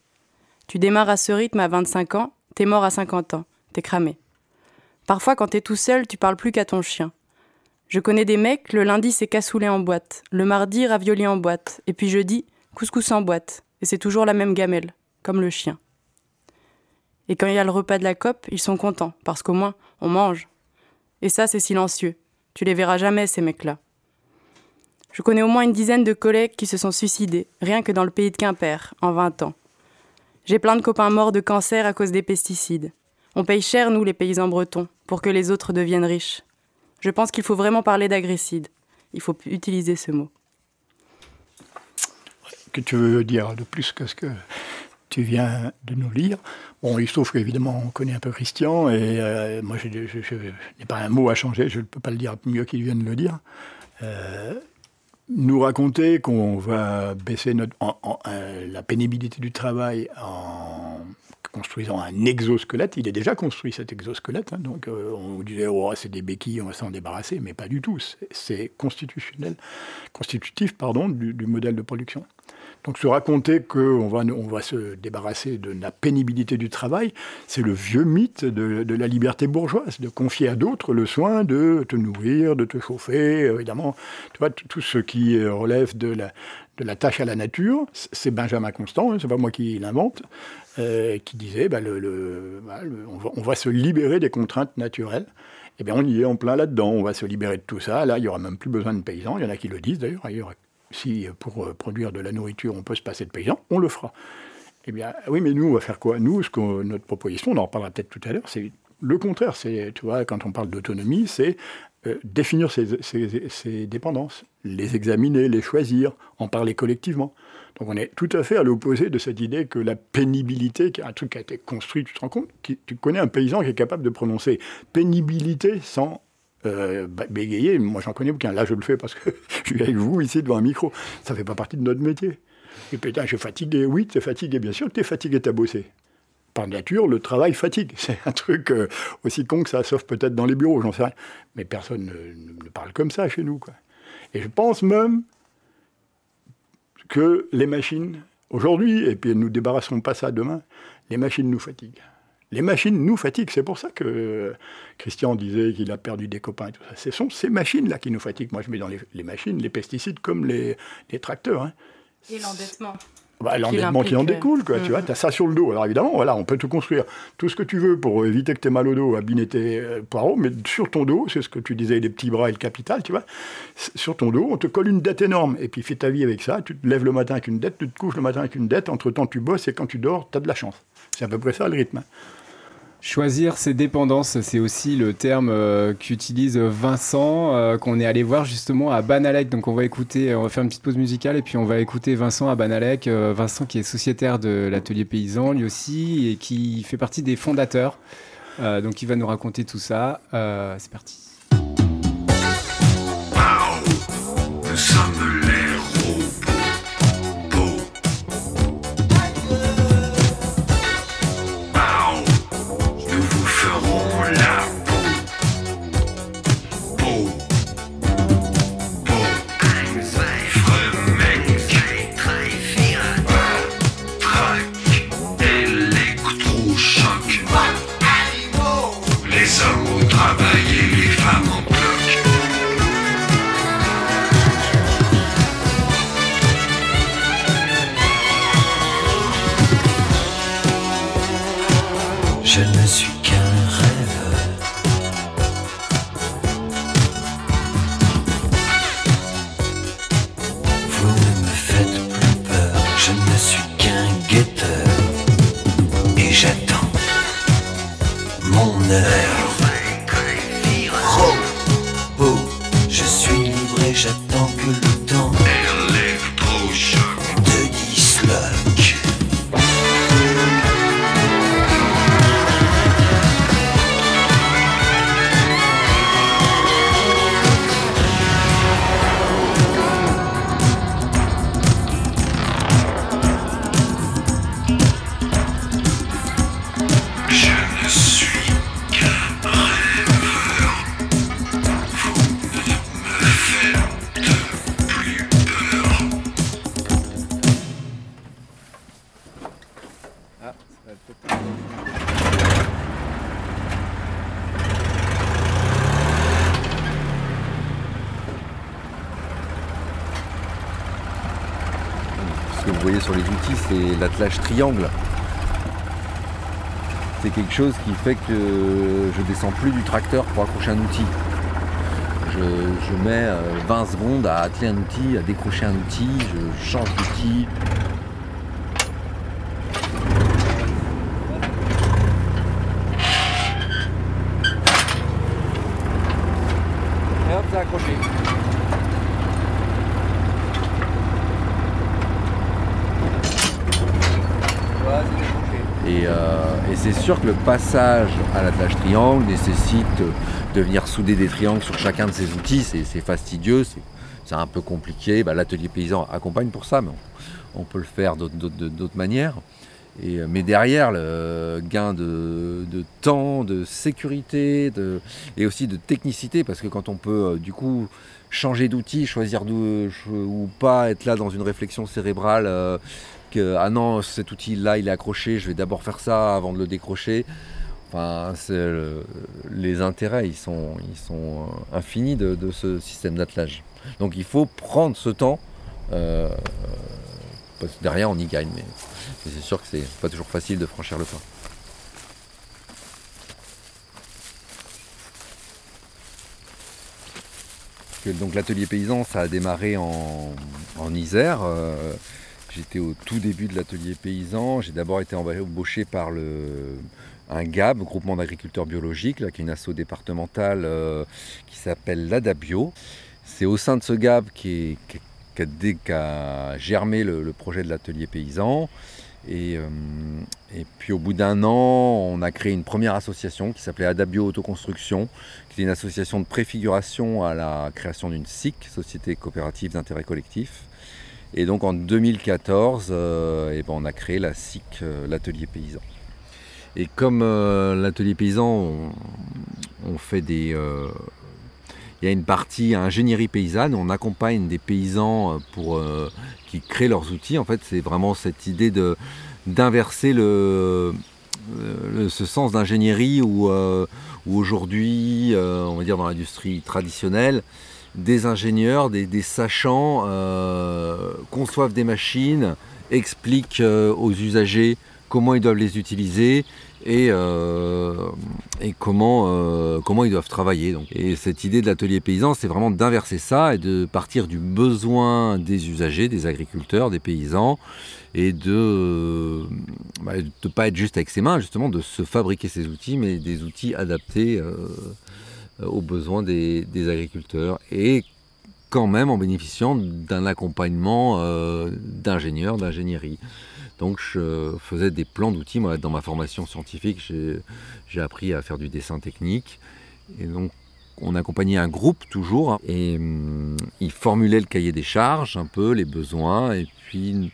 Tu démarres à ce rythme à 25 ans, t'es mort à 50 ans, t'es cramé. Parfois, quand t'es tout seul, tu parles plus qu'à ton chien. Je connais des mecs, le lundi c'est cassoulet en boîte, le mardi ravioli en boîte, et puis jeudi couscous en boîte, et c'est toujours la même gamelle, comme le chien. Et quand il y a le repas de la COP, ils sont contents, parce qu'au moins, on mange. Et ça, c'est silencieux. Tu les verras jamais, ces mecs-là. Je connais au moins une dizaine de collègues qui se sont suicidés, rien que dans le pays de Quimper, en 20 ans. J'ai plein de copains morts de cancer à cause des pesticides. On paye cher, nous, les paysans bretons, pour que les autres deviennent riches. Je pense qu'il faut vraiment parler d'agricide. Il faut utiliser ce mot.
que tu veux dire de plus que ce que tu viens de nous lire? Bon, il se trouve qu'évidemment, on connaît un peu Christian, et euh, moi, je, n'ai pas un mot à changer, je ne peux pas le dire mieux qu'il vient de le dire. Euh, nous raconter qu'on va baisser notre, euh, la pénibilité du travail en construisant un exosquelette. Il est déjà construit cet exosquelette, hein, donc euh, on disait oh, c'est des béquilles, on va s'en débarrasser, mais pas du tout. C'est- constitutionnel, constitutif pardon, du, du modèle de production. Donc se raconter qu'on va, on va se débarrasser de la pénibilité du travail, c'est le vieux mythe de, de la liberté bourgeoise, de confier à d'autres le soin de te nourrir, de te chauffer, évidemment. Tu vois, tout ce qui euh, relève de la, de la tâche à la nature, c'est Benjamin Constant, hein, c'est pas moi qui l'invente, qui disait bah, bah, on, va, se libérer des contraintes naturelles. Eh bien, on y est en plein là-dedans. On va se libérer de tout ça. Là, il n'y aura même plus besoin de paysans. Il y en a qui le disent d'ailleurs. Ailleurs, si euh, pour euh, produire de la nourriture, on peut se passer de paysans, on le fera. Eh bien, oui, mais nous, on va faire quoi? Nous, ce que notre proposition, on en reparlera peut-être tout à l'heure, c'est le contraire. C'est, tu vois, quand on parle d'autonomie, c'est euh, définir ses- ses dépendances, les examiner, les choisir, en parler collectivement. Donc on est tout à fait à l'opposé de cette idée que la pénibilité, qui est un truc qui a été construit, tu te rends compte, tu connais un paysan qui est capable de prononcer pénibilité sans euh, bégayer. Moi j'en connais aucun. Là je le fais parce que (laughs) je suis avec vous ici devant un micro. Ça fait pas partie de notre métier. Et putain, je suis fatigué. Oui, tu es fatigué, bien sûr que tu es fatigué, tu as bossé. Par nature, le travail fatigue. (laughs) C'est un truc euh, aussi con que ça, sauf peut-être dans les bureaux, j'en sais rien. Mais personne ne, ne parle comme ça chez nous. Et je pense même que les machines, aujourd'hui, et puis nous ne débarrasserons pas ça demain, les machines nous fatiguent. Les machines nous fatiguent. C'est pour ça que Christian disait qu'il a perdu des copains et tout ça. Ce sont ces machines-là qui nous fatiguent. Moi, je mets dans les, machines les pesticides comme les, tracteurs. Hein.
Et l'endettement.
Bah, l'endettement qui en découle, quoi. Tu vois, tu as ça sur le dos. Alors évidemment, voilà, on peut te construire tout ce que tu veux pour éviter que tu aies mal au dos, abîmer tes euh, poireaux, mais sur ton dos, c'est ce que tu disais, les petits bras et le capital, tu vois, sur ton dos, on te colle une dette énorme. Et puis fais ta vie avec ça, tu te lèves le matin avec une dette, tu te couches le matin avec une dette, entre-temps tu bosses et quand tu dors, tu as de la chance. C'est à peu près ça le rythme.
Choisir ses dépendances, c'est aussi le terme euh, qu'utilise Vincent, euh, qu'on est allé voir justement à Banalec. Donc on va écouter, on va faire une petite pause musicale et puis on va écouter Vincent à Banalec. Euh, Vincent qui est sociétaire de l'atelier paysan lui aussi et qui fait partie des fondateurs. donc il va nous raconter tout ça. c'est parti.
C'est quelque chose qui fait que je descends plus du tracteur pour accrocher un outil. Je, mets 20 euh, secondes à atteler un outil, à décrocher un outil, je change d'outil. Et hop, c'est accroché. Euh, et, c'est sûr que le passage à l'attelage triangle nécessite de venir souder des triangles sur chacun de ces outils. C'est fastidieux, c'est un peu compliqué. Bah, l'atelier paysan accompagne pour ça, mais on, peut le faire d'autres manières. Euh, mais derrière, le gain de, temps, de sécurité et aussi de technicité, parce que quand on peut euh, du coup changer d'outil, choisir ou pas être là dans une réflexion cérébrale ah non, cet outil-là, il est accroché, je vais d'abord faire ça avant de le décrocher. Enfin, les intérêts, ils sont, ils sont euh, infinis de, ce système d'attelage. Donc il faut prendre ce temps, euh, parce que derrière on y gagne, mais, c'est sûr que c'est pas toujours facile de franchir le pas. donc l'atelier paysan, ça a démarré en, Isère. Euh, J'étais au tout début de l'atelier paysan. J'ai d'abord été embauché par un GAB, groupement d'agriculteurs biologiques, là, qui est une asso départementale euh, qui s'appelle l'ADABio. C'est au sein de ce GAB qui, germé le, projet de l'atelier paysan. Et, euh, et, puis au bout d'un an, on a créé une première association qui s'appelait Adabio Autoconstruction, qui est une association de préfiguration à la création d'une SIC, Société coopérative d'intérêt collectif. Et donc en 2014, euh, eh ben, on a créé la SIC, euh, l'atelier paysan. Et comme euh, l'atelier paysan, on, fait des... il y a une partie ingénierie paysanne, on accompagne des paysans pour, qui créent leurs outils. En fait, c'est vraiment cette idée de, d'inverser le, ce sens d'ingénierie où, où aujourd'hui, on va dire dans l'industrie traditionnelle, des ingénieurs, des, sachants conçoivent des machines, expliquent aux usagers comment ils doivent les utiliser et, euh, comment, euh, ils doivent travailler. Et cette idée de l'atelier paysan, c'est vraiment d'inverser ça et de partir du besoin des usagers, des agriculteurs, des paysans, et de ne bah, pas être juste avec ses mains, justement, de se fabriquer ces outils, mais des outils adaptés euh, aux besoins des, agriculteurs. Et quand même en bénéficiant d'un accompagnement d'ingénieurs, d'ingénierie. Donc je faisais des plans d'outils. Moi, dans ma formation scientifique, j'ai appris à faire du dessin technique. Et donc on accompagnait un groupe toujours. Et hum, ils formulaient le cahier des charges, un peu les besoins. Et puis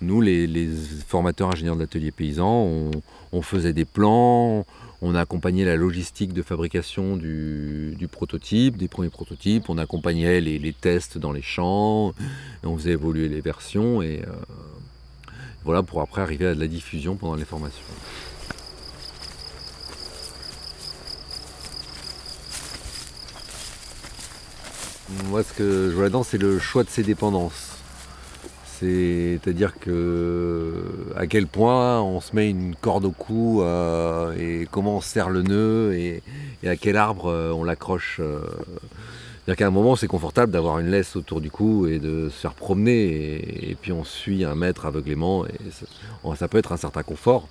nous, les, formateurs ingénieurs de l'atelier paysan, on, faisait des plans. On accompagnait la logistique de fabrication du, prototype, des premiers prototypes. On accompagnait les, tests dans les champs. on faisait évoluer les versions. Et, euh, voilà, pour après arriver à de la diffusion pendant les formations. Moi, ce que je vois là-dedans, c'est le choix de ses dépendances. C'est-à-dire que à quel point on se met une corde au cou euh, et comment on serre le nœud et, à quel arbre euh, on l'accroche. Euh, c'est-à-dire qu'à un moment, c'est confortable d'avoir une laisse autour du cou et de se faire promener, et, puis on suit un maître aveuglément, et ça, peut être un certain confort.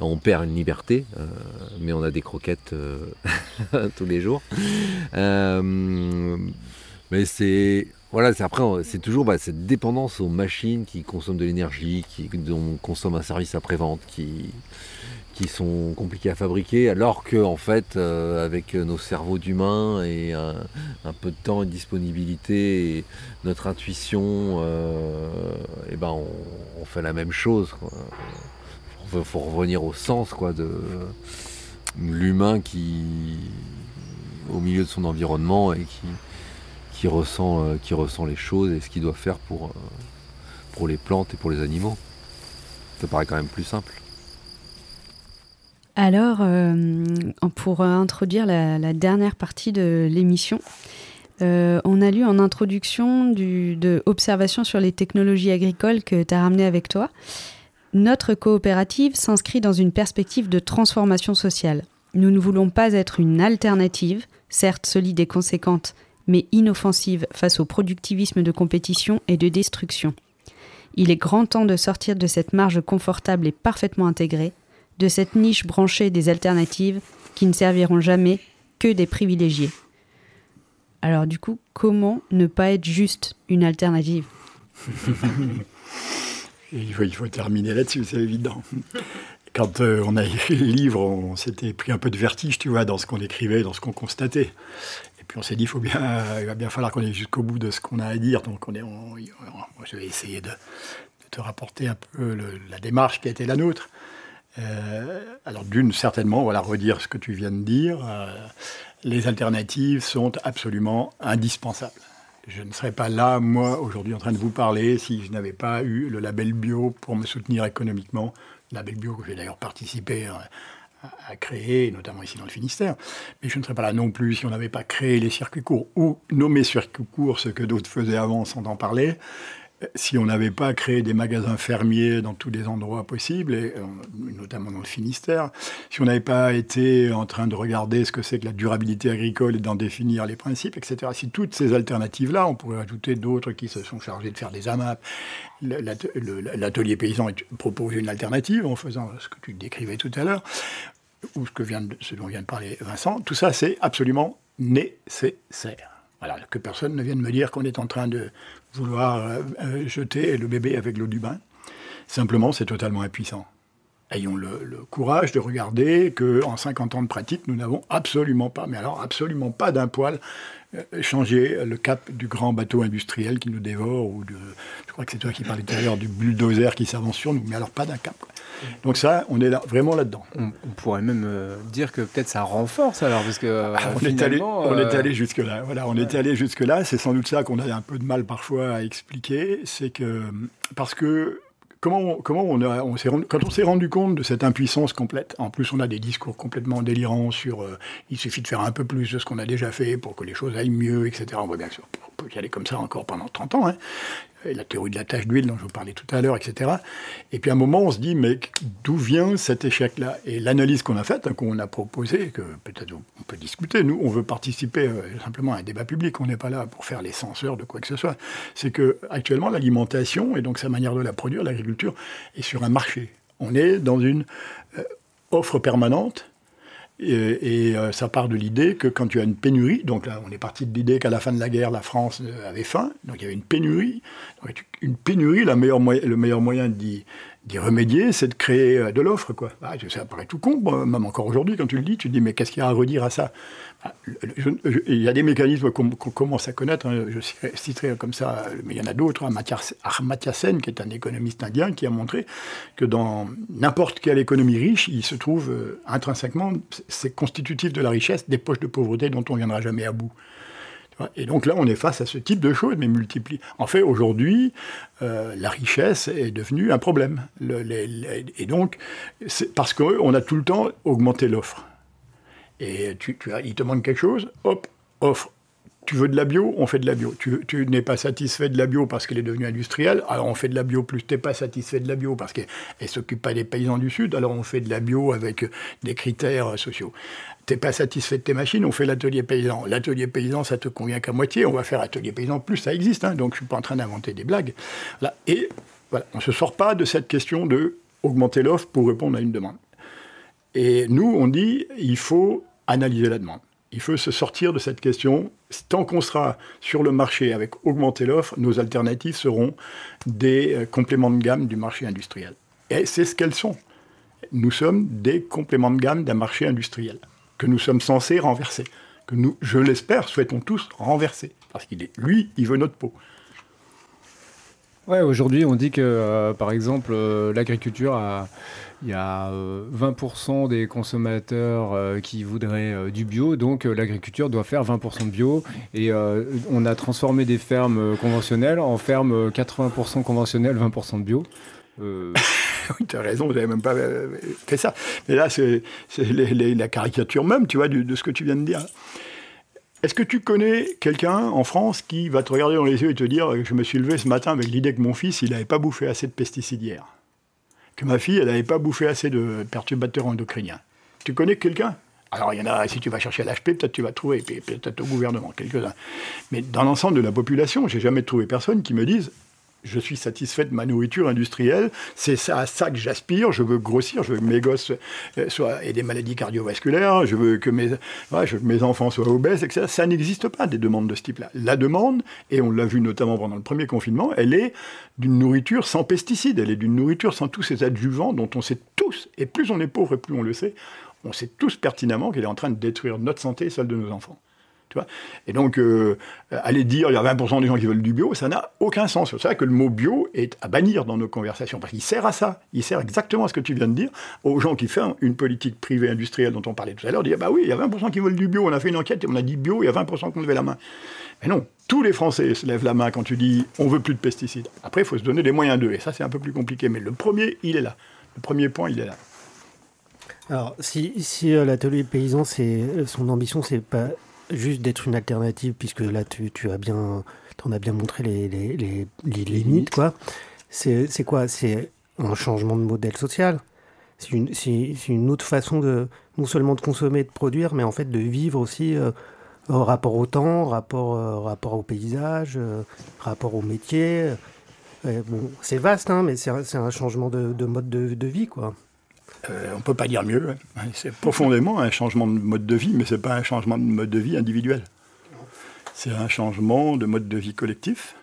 On perd une liberté, mais on a des croquettes (laughs) tous les jours. Mais c'est voilà, c'est après, c'est toujours bah, cette dépendance aux machines qui consomment de l'énergie, qui dont on consomme un service après-vente, qui, qui sont compliqués à fabriquer, alors que en fait, euh, avec nos cerveaux d'humains et un, peu de temps et de disponibilité, et notre intuition, euh, et ben on, fait la même chose. Il faut, revenir au sens quoi, de l'humain qui, au milieu de son environnement et qui, qui, ressent, euh, qui ressent les choses et ce qu'il doit faire pour, pour les plantes et pour les animaux. Ça paraît quand même plus simple.
Alors, euh, pour introduire la, dernière partie de l'émission, euh, on a lu en introduction du, de Observation sur les technologies agricoles que tu as ramené avec toi. Notre coopérative s'inscrit dans une perspective de transformation sociale. Nous ne voulons pas être une alternative, certes solide et conséquente, mais inoffensive face au productivisme de compétition et de destruction. Il est grand temps de sortir de cette marge confortable et parfaitement intégrée de cette niche branchée des alternatives qui ne serviront jamais que des privilégiés. Alors du coup, comment ne pas être juste une alternative? (laughs)
Il, faut, terminer là-dessus, c'est évident. Quand euh, on a écrit le livre, on s'était pris un peu de vertige, tu vois, dans ce qu'on écrivait, dans ce qu'on constatait. Puis on s'est dit, bien, il va bien falloir qu'on aille jusqu'au bout de ce qu'on a à dire. Donc on est, moi, je vais essayer de, te rapporter un peu la démarche qui a été la nôtre. Euh, alors d'une, certainement, voilà, redire ce que tu viens de dire, euh, les alternatives sont absolument indispensables. Je ne serais pas là, moi, aujourd'hui, en train de vous parler si je n'avais pas eu le label bio pour me soutenir économiquement. Le label bio que j'ai d'ailleurs participé à, à créer, notamment ici dans le Finistère. Mais je ne serais pas là non plus si on n'avait pas créé les circuits courts ou nommé circuits courts, ce que d'autres faisaient avant sans en parler si on n'avait pas créé des magasins fermiers dans tous les endroits possibles, et euh, notamment dans le Finistère, si on n'avait pas été en train de regarder ce que c'est que la durabilité agricole et d'en définir les principes, etc., si toutes ces alternatives-là, on pourrait ajouter d'autres qui se sont chargés de faire des AMAP, l'atelier paysan propose une alternative en faisant ce que tu décrivais tout à l'heure, ou ce, que vient ce dont vient de parler Vincent, tout ça c'est absolument nécessaire. Voilà, que personne ne vienne me dire qu'on est en train de vouloir euh, euh, jeter le bébé avec l'eau du bain. Simplement, c'est totalement impuissant. Ayons le, courage de regarder qu'en 50 ans de pratique, nous n'avons absolument pas, mais alors absolument pas d'un poil, euh, changé le cap du grand bateau industriel qui nous dévore, ou de, je crois que c'est toi qui parlais tout à l'heure du bulldozer qui s'avance sur nous, mais alors pas d'un cap. Donc ça, on est là, vraiment là-dedans.
On, pourrait même euh, dire que peut-être ça renforce alors, parce que
ah, on, est allé, on est euh, allé jusque là. Voilà, on est allé jusque là. C'est sans doute ça qu'on a un peu de mal parfois à expliquer, c'est que parce que comment, on, a, on s'est rendu, quand on s'est rendu compte de cette impuissance complète, en plus on a des discours complètement délirants sur euh, il suffit de faire un peu plus de ce qu'on a déjà fait pour que les choses aillent mieux, etc. On voit bien peut y aller comme ça encore pendant 30 ans. Hein la théorie de la tache d'huile dont je vous parlais tout à l'heure, etc. Et puis à un moment, on se dit, mais d'où vient cet échec-là? Et l'analyse qu'on a faite, hein, qu'on a proposée, que peut-être on peut discuter, nous, on veut participer euh, simplement à un débat public, on n'est pas là pour faire les censeurs de quoi que ce soit, c'est que actuellement l'alimentation, et donc sa manière de la produire, l'agriculture, est sur un marché. On est dans une euh, offre permanente et, euh, ça part de l'idée que quand tu as une pénurie, donc là on est parti de l'idée qu'à la fin de la guerre, la France euh, avait faim, donc il y avait une pénurie. une pénurie, le meilleur moyen d'y remédier, c'est de créer euh, de l'offre. Ah, ça paraît tout con, même encore aujourd'hui, quand tu le dis, tu te dis, mais qu'est-ce qu'il y a à redire à ça? Il y a des mécanismes qu'on commence à connaître, hein, je citerai comme ça, mais il y en a d'autres. Hein, Amartya Sen, qui est un économiste indien, qui a montré que dans n'importe quelle économie riche, il se trouve euh, intrinsèquement, c'est constitutif de la richesse, des poches de pauvreté dont on ne viendra jamais à bout. Et donc là, on est face à ce type de choses, mais multipliées. En fait, aujourd'hui, euh, la richesse est devenue un problème. et donc, parce qu'on a tout le temps augmenté l'offre. Et tu, tu il te manque quelque chose, hop, offre. Tu veux de la bio, on fait de la bio. Tu, tu n'es pas satisfait de la bio parce qu'elle est devenue industrielle, alors on fait de la bio plus. Tu n'es pas satisfait de la bio parce qu'elle ne s'occupe pas des paysans du Sud, alors on fait de la bio avec des critères sociaux t'es pas satisfait de tes machines, on fait l'atelier paysan. L'atelier paysan, ça te convient qu'à moitié, on va faire atelier paysan plus, ça existe, hein, donc je suis pas en train d'inventer des blagues. Et voilà, on se sort pas de cette question de augmenter l'offre pour répondre à une demande. Et nous, on dit, il faut analyser la demande. Il faut se sortir de cette question. Tant qu'on sera sur le marché avec augmenter l'offre, nos alternatives seront des euh, compléments de gamme du marché industriel. Et c'est ce qu'elles sont. Nous sommes des compléments de gamme d'un marché industriel que nous sommes censés renverser, que nous, je l'espère, souhaitons tous renverser, parce qu'il est, lui, il veut notre peau.
Ouais, aujourd'hui, on dit que, euh, par exemple, euh, l'agriculture a, il y a 20% euh, des consommateurs qui voudraient du bio, donc l'agriculture doit faire 20% de bio. Et on a transformé des fermes conventionnelles en fermes 80% conventionnelles, 20% de bio. (laughs)
oui, tu as raison, vous n'avez même pas euh, fait ça. Mais là, c'est la caricature même, tu vois, de, ce que tu viens de dire. Est-ce que tu connais quelqu'un en France qui va te regarder dans les yeux et te dire Je me suis levé ce matin avec l'idée que mon fils, il n'avait pas bouffé assez de pesticides hier? Ma fille, elle n'avait pas bouffé assez de perturbateurs endocriniens Tu connais quelqu'un? Alors, il y en a, si tu vas chercher à l'HP, peut-être tu vas trouver, peut-être au gouvernement, quelques-uns. Mais dans l'ensemble de la population, j'ai jamais trouvé personne qui me dise je suis satisfait de ma nourriture industrielle, c'est ça à ça que j'aspire, je veux grossir, je veux que mes gosses euh, aient des maladies cardiovasculaires, je veux que mes, mes enfants soient obèses, etc. Ça n'existe pas des demandes de ce type-là. La demande, et on l'a vu notamment pendant le premier confinement, elle est d'une nourriture sans pesticides, elle est d'une nourriture sans tous ces adjuvants dont on sait tous, et plus on est pauvre et plus on le sait, on sait tous pertinemment qu'elle est en train de détruire notre santé et celle de nos enfants et donc, euh, aller dire il y a 20% des gens qui veulent du bio, ça n'a aucun sens. C'est ça que le mot bio est à bannir dans nos conversations, parce qu'il sert à ça. Il sert exactement à ce que tu viens de dire, aux gens qui font une politique privée industrielle dont on parlait tout à l'heure, dire bah oui, il y a 20% qui veulent du bio, on a fait une enquête et on a dit bio, il y a 20% qui ont levé la main. Mais non, tous les Français se lèvent la main quand tu dis on veut plus de pesticides. Après, il faut se donner des moyens d'eux, et ça c'est un peu plus compliqué, mais le premier, il est là. Le premier point, il est là.
Alors, si, si euh, l'atelier paysan, c'est son ambition, c'est pas juste d'être une alternative, puisque là, tu, tu as bien, en as bien montré les, les, les, les limites, quoi. C'est quoi? C'est un changement de modèle social. C'est une, une, autre façon de, non seulement de consommer, de produire, mais en fait de vivre aussi euh, au rapport au temps, rapport, euh, rapport au paysage, euh, rapport au métier. bon, c'est vaste, hein, mais c'est un, changement de, de mode de, de vie, quoi.
Euh, on ne peut pas dire mieux. Hein. C'est profondément un changement de mode de vie, mais ce n'est pas un changement de mode de vie individuel. C'est un changement de mode de vie collectif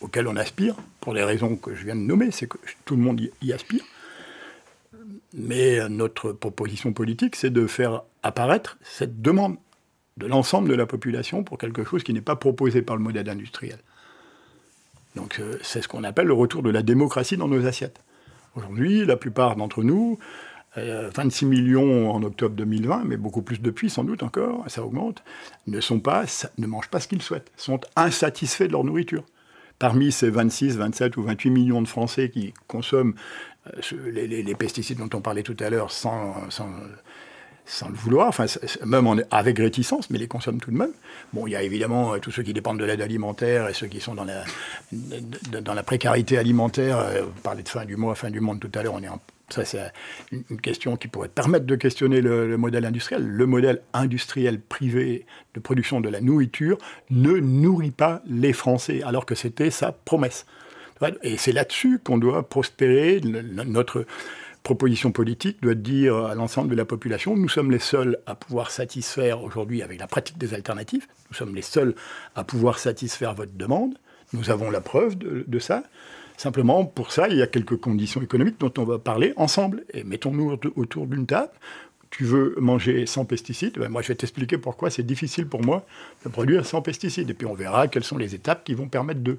auquel on aspire, pour les raisons que je viens de nommer, c'est que tout le monde y aspire. Mais notre proposition politique, c'est de faire apparaître cette demande de l'ensemble de la population pour quelque chose qui n'est pas proposé par le modèle industriel. Donc euh, c'est ce qu'on appelle le retour de la démocratie dans nos assiettes. Aujourd'hui, la plupart d'entre nous, 26 euh, millions en octobre 2020, mais beaucoup plus depuis sans doute encore, ça augmente, ne, sont pas, ne mangent pas ce qu'ils souhaitent, sont insatisfaits de leur nourriture. parmi ces 26, 27 ou 28 millions de Français qui consomment les, pesticides dont on parlait tout à l'heure sans, le vouloir, enfin, même avec réticence, mais les consomment tout de même. Bon, il y a évidemment tous ceux qui dépendent de l'aide alimentaire et ceux qui sont dans la, dans la précarité alimentaire. Vous parlez de fin du mois, fin du monde tout à l'heure, on est en ça, c'est une question qui pourrait permettre de questionner le, modèle industriel. Le modèle industriel privé de production de la nourriture ne nourrit pas les Français, alors que c'était sa promesse. Et c'est là-dessus qu'on doit prospérer. Notre proposition politique doit dire à l'ensemble de la population, nous sommes les seuls à pouvoir satisfaire aujourd'hui, avec la pratique des alternatives, nous sommes les seuls à pouvoir satisfaire votre demande. Nous avons la preuve de ça. Simplement, pour ça, il y a quelques conditions économiques dont on va parler ensemble. Et mettons-nous autour d'une table. Tu veux manger sans pesticides? Ben Moi, je vais t'expliquer pourquoi c'est difficile pour moi de produire sans pesticides. Et puis, on verra quelles sont les étapes qui vont permettre de.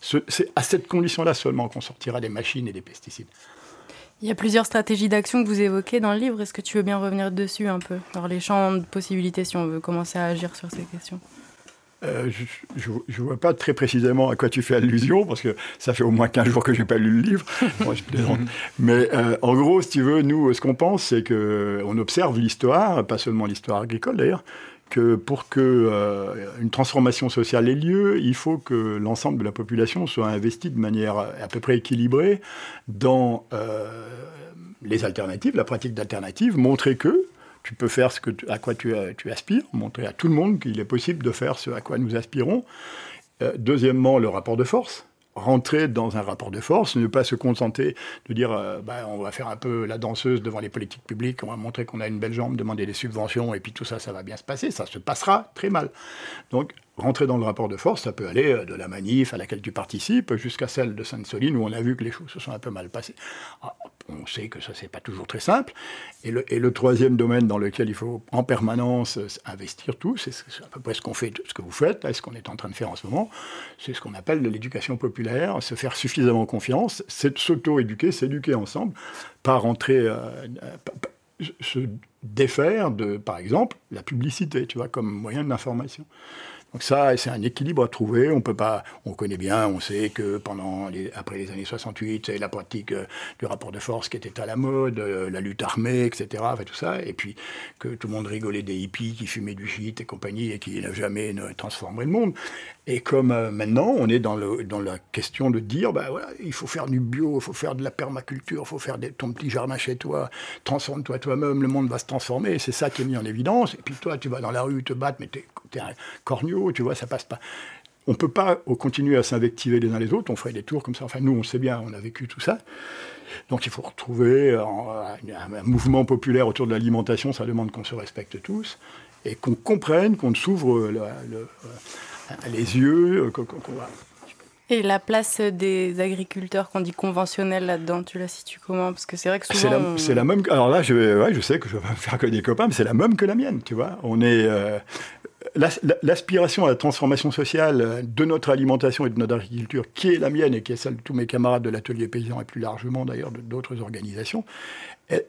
C'est à cette condition-là seulement qu'on sortira des machines et des pesticides.
Il y a plusieurs stratégies d'action que vous évoquez dans le livre. Est-ce que tu veux bien revenir dessus un peu? Alors, les champs de possibilités, si on veut commencer à agir sur ces questions
euh, je ne vois pas très précisément à quoi tu fais allusion, parce que ça fait au moins 15 jours que je n'ai pas lu le livre. (laughs) Mais euh, en gros, si tu veux, nous, ce qu'on pense, c'est qu'on observe l'histoire, pas seulement l'histoire agricole d'ailleurs, que pour qu'une euh, une transformation sociale ait lieu, il faut que l'ensemble de la population soit investie de manière à peu près équilibrée dans les alternatives, la pratique d'alternatives, montrer que tu peux faire ce que à quoi tu, tu, aspires, montrer à tout le monde qu'il est possible de faire ce à quoi nous aspirons. Euh, deuxièmement, le rapport de force. Rentrer dans un rapport de force, ne pas se contenter de dire euh, bah, on va faire un peu la danseuse devant les politiques publiques, on va montrer qu'on a une belle jambe, demander des subventions et puis tout ça, ça va bien se passer. Ça se passera très mal. Donc, rentrer dans le rapport de force, ça peut aller euh, de la manif à laquelle tu participes jusqu'à celle de Sainte-Soline où on a vu que les choses se sont un peu mal passées. Ah, on sait que ça, c'est pas toujours très simple. Et le, troisième domaine dans lequel il faut en permanence investir tout, c'est à peu près ce qu'on fait, ce que vous faites, ce qu'on est en train de faire en ce moment, c'est ce qu'on appelle l'éducation populaire, se faire suffisamment confiance, s'auto-éduquer, s'éduquer ensemble, pas rentrer, euh, se défaire de, par exemple, la publicité, tu vois, comme moyen d'information. Donc ça, c'est un équilibre à trouver. On peut pas, on connaît bien, on sait que pendant après les années 68, c'est la pratique euh, du rapport de force qui était à la mode, euh, la lutte armée, etc. Enfin, tout ça, et puis que tout le monde rigolait des hippies qui fumaient du shit et compagnie et qui n'avaient jamais transformé le monde. Et comme euh, maintenant, on est dans, la question de dire, ben voilà, il faut faire du bio, il faut faire de la permaculture, il faut faire ton petit jardin chez toi, transforme-toi toi-même, le monde va se transformer. C'est ça qui est mis en évidence. Et puis toi, tu vas dans la rue te battre, mais t'es es un corneau tu vois, ça passe pas. On ne peut pas continuer à s'invectiver les uns les autres, on ferait des tours comme ça. Enfin, nous, on sait bien, on a vécu tout ça. Donc il faut retrouver un, mouvement populaire autour de l'alimentation, ça demande qu'on se respecte tous et qu'on comprenne, qu'on s'ouvre les yeux.
Et la place des agriculteurs qu'on dit conventionnels là-dedans, tu la situes comment? Parce que c'est vrai que souvent...
C'est la, même... Alors là, je, je sais que je vais pas faire que des copains, mais c'est la même que la mienne, tu vois. On est... Euh, l'aspiration à la transformation sociale de notre alimentation et de notre agriculture, qui est la mienne et qui est celle de tous mes camarades de l'atelier paysan et plus largement d'ailleurs d'autres organisations,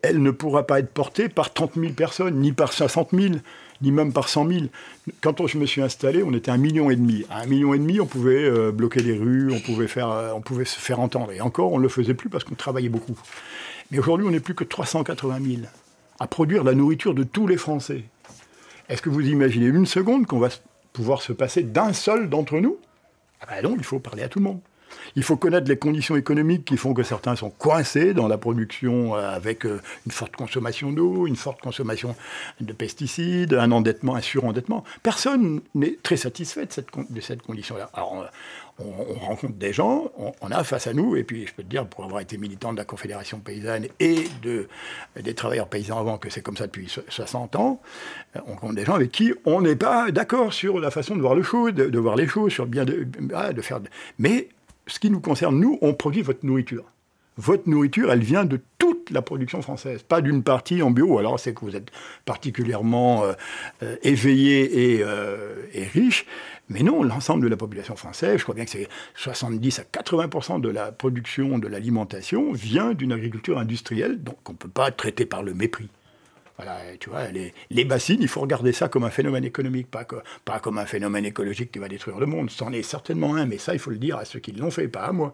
elle, ne pourra pas être portée par 30 000 personnes, ni par 60 000, ni même par 100 000. Quand je me suis installé, on était un million et demi. À un million et demi, on pouvait euh, bloquer les rues, on pouvait, faire, euh, on pouvait se faire entendre. Et encore, on ne le faisait plus parce qu'on travaillait beaucoup. Mais aujourd'hui, on n'est plus que 380 000 à produire la nourriture de tous les Français. Est-ce que vous imaginez une seconde qu'on va pouvoir se passer d'un seul d'entre nous? Ah ben non, il faut parler à tout le monde. Il faut connaître les conditions économiques qui font que certains sont coincés dans la production euh, avec euh, une forte consommation d'eau, une forte consommation de pesticides, un endettement, un surendettement. Personne n'est très satisfait de cette, condition-là. Alors, on, rencontre des gens, on, a face à nous, et puis je peux te dire, pour avoir été militant de la Confédération paysanne et de, des travailleurs paysans avant, que c'est comme ça depuis 60 ans, on rencontre des gens avec qui on n'est pas d'accord sur la façon de voir le choses, de, voir les choses, sur bien de, ah, faire. Mais ce qui nous concerne, nous, on produit votre nourriture. Votre nourriture, elle vient de toute la production française, pas d'une partie en bio. Alors c'est que vous êtes particulièrement euh, euh, éveillé euh, et riche, mais non, l'ensemble de la population française, je crois bien que c'est 70 à 80% de la production de l'alimentation vient d'une agriculture industrielle, donc on ne peut pas traiter par le mépris. Voilà, tu vois, les, bassines, il faut regarder ça comme un phénomène économique, pas, comme un phénomène écologique qui va détruire le monde. C'en est certainement un, mais ça, il faut le dire à ceux qui l'ont fait, pas à moi.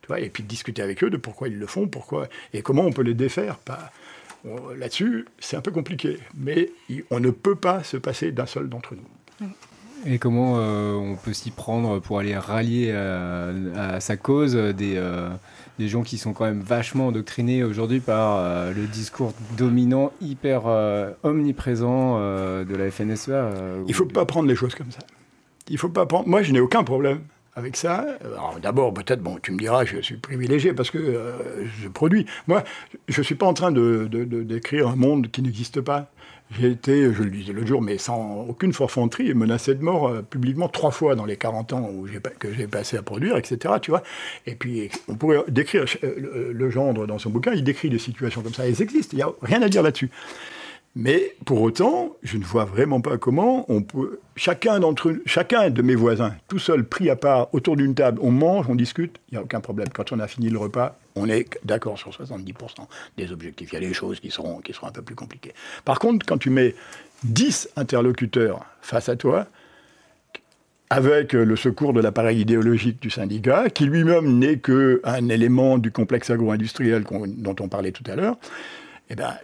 Tu vois, et puis discuter avec eux de pourquoi ils le font, pourquoi et comment on peut les défaire. Là-dessus, c'est un peu compliqué, mais on ne peut pas se passer d'un seul d'entre nous.
Et comment euh, on peut s'y prendre pour aller rallier à, sa cause des, euh, des, gens qui sont quand même vachement endoctrinés aujourd'hui par euh, le discours dominant, hyper omniprésent de la FNSEA
Il ne faut pas prendre les choses comme ça. Il faut pas prendre. Moi, je n'ai aucun problème avec ça. D'abord, peut-être, bon, tu me diras, je suis privilégié parce que euh, je produis. Moi, je ne suis pas en train de, décrire un monde qui n'existe pas. J'ai été, je le disais l'autre jour, mais sans aucune forfanterie, menacé de mort euh, publiquement trois fois dans les 40 ans où que j'ai passé à produire, etc. Tu vois Et puis, on pourrait décrire euh, le, gendre dans son bouquin, il décrit des situations comme ça. Elles existent, il n'y a rien à dire là-dessus. Mais pour autant, je ne vois vraiment pas comment on. Chacun d'entre chacun de mes voisins, tout seul, pris à part, autour d'une table, on mange, on discute, il n'y a aucun problème. Quand on a fini le repas, on est d'accord sur 70% des objectifs. Il y a des choses qui seront, qui seront un peu plus compliquées. Par contre, quand tu mets 10 interlocuteurs face à toi, avec le secours de l'appareil idéologique du syndicat, qui lui-même n'est qu'un élément du complexe agro-industriel dont on parlait tout à l'heure, eh ben,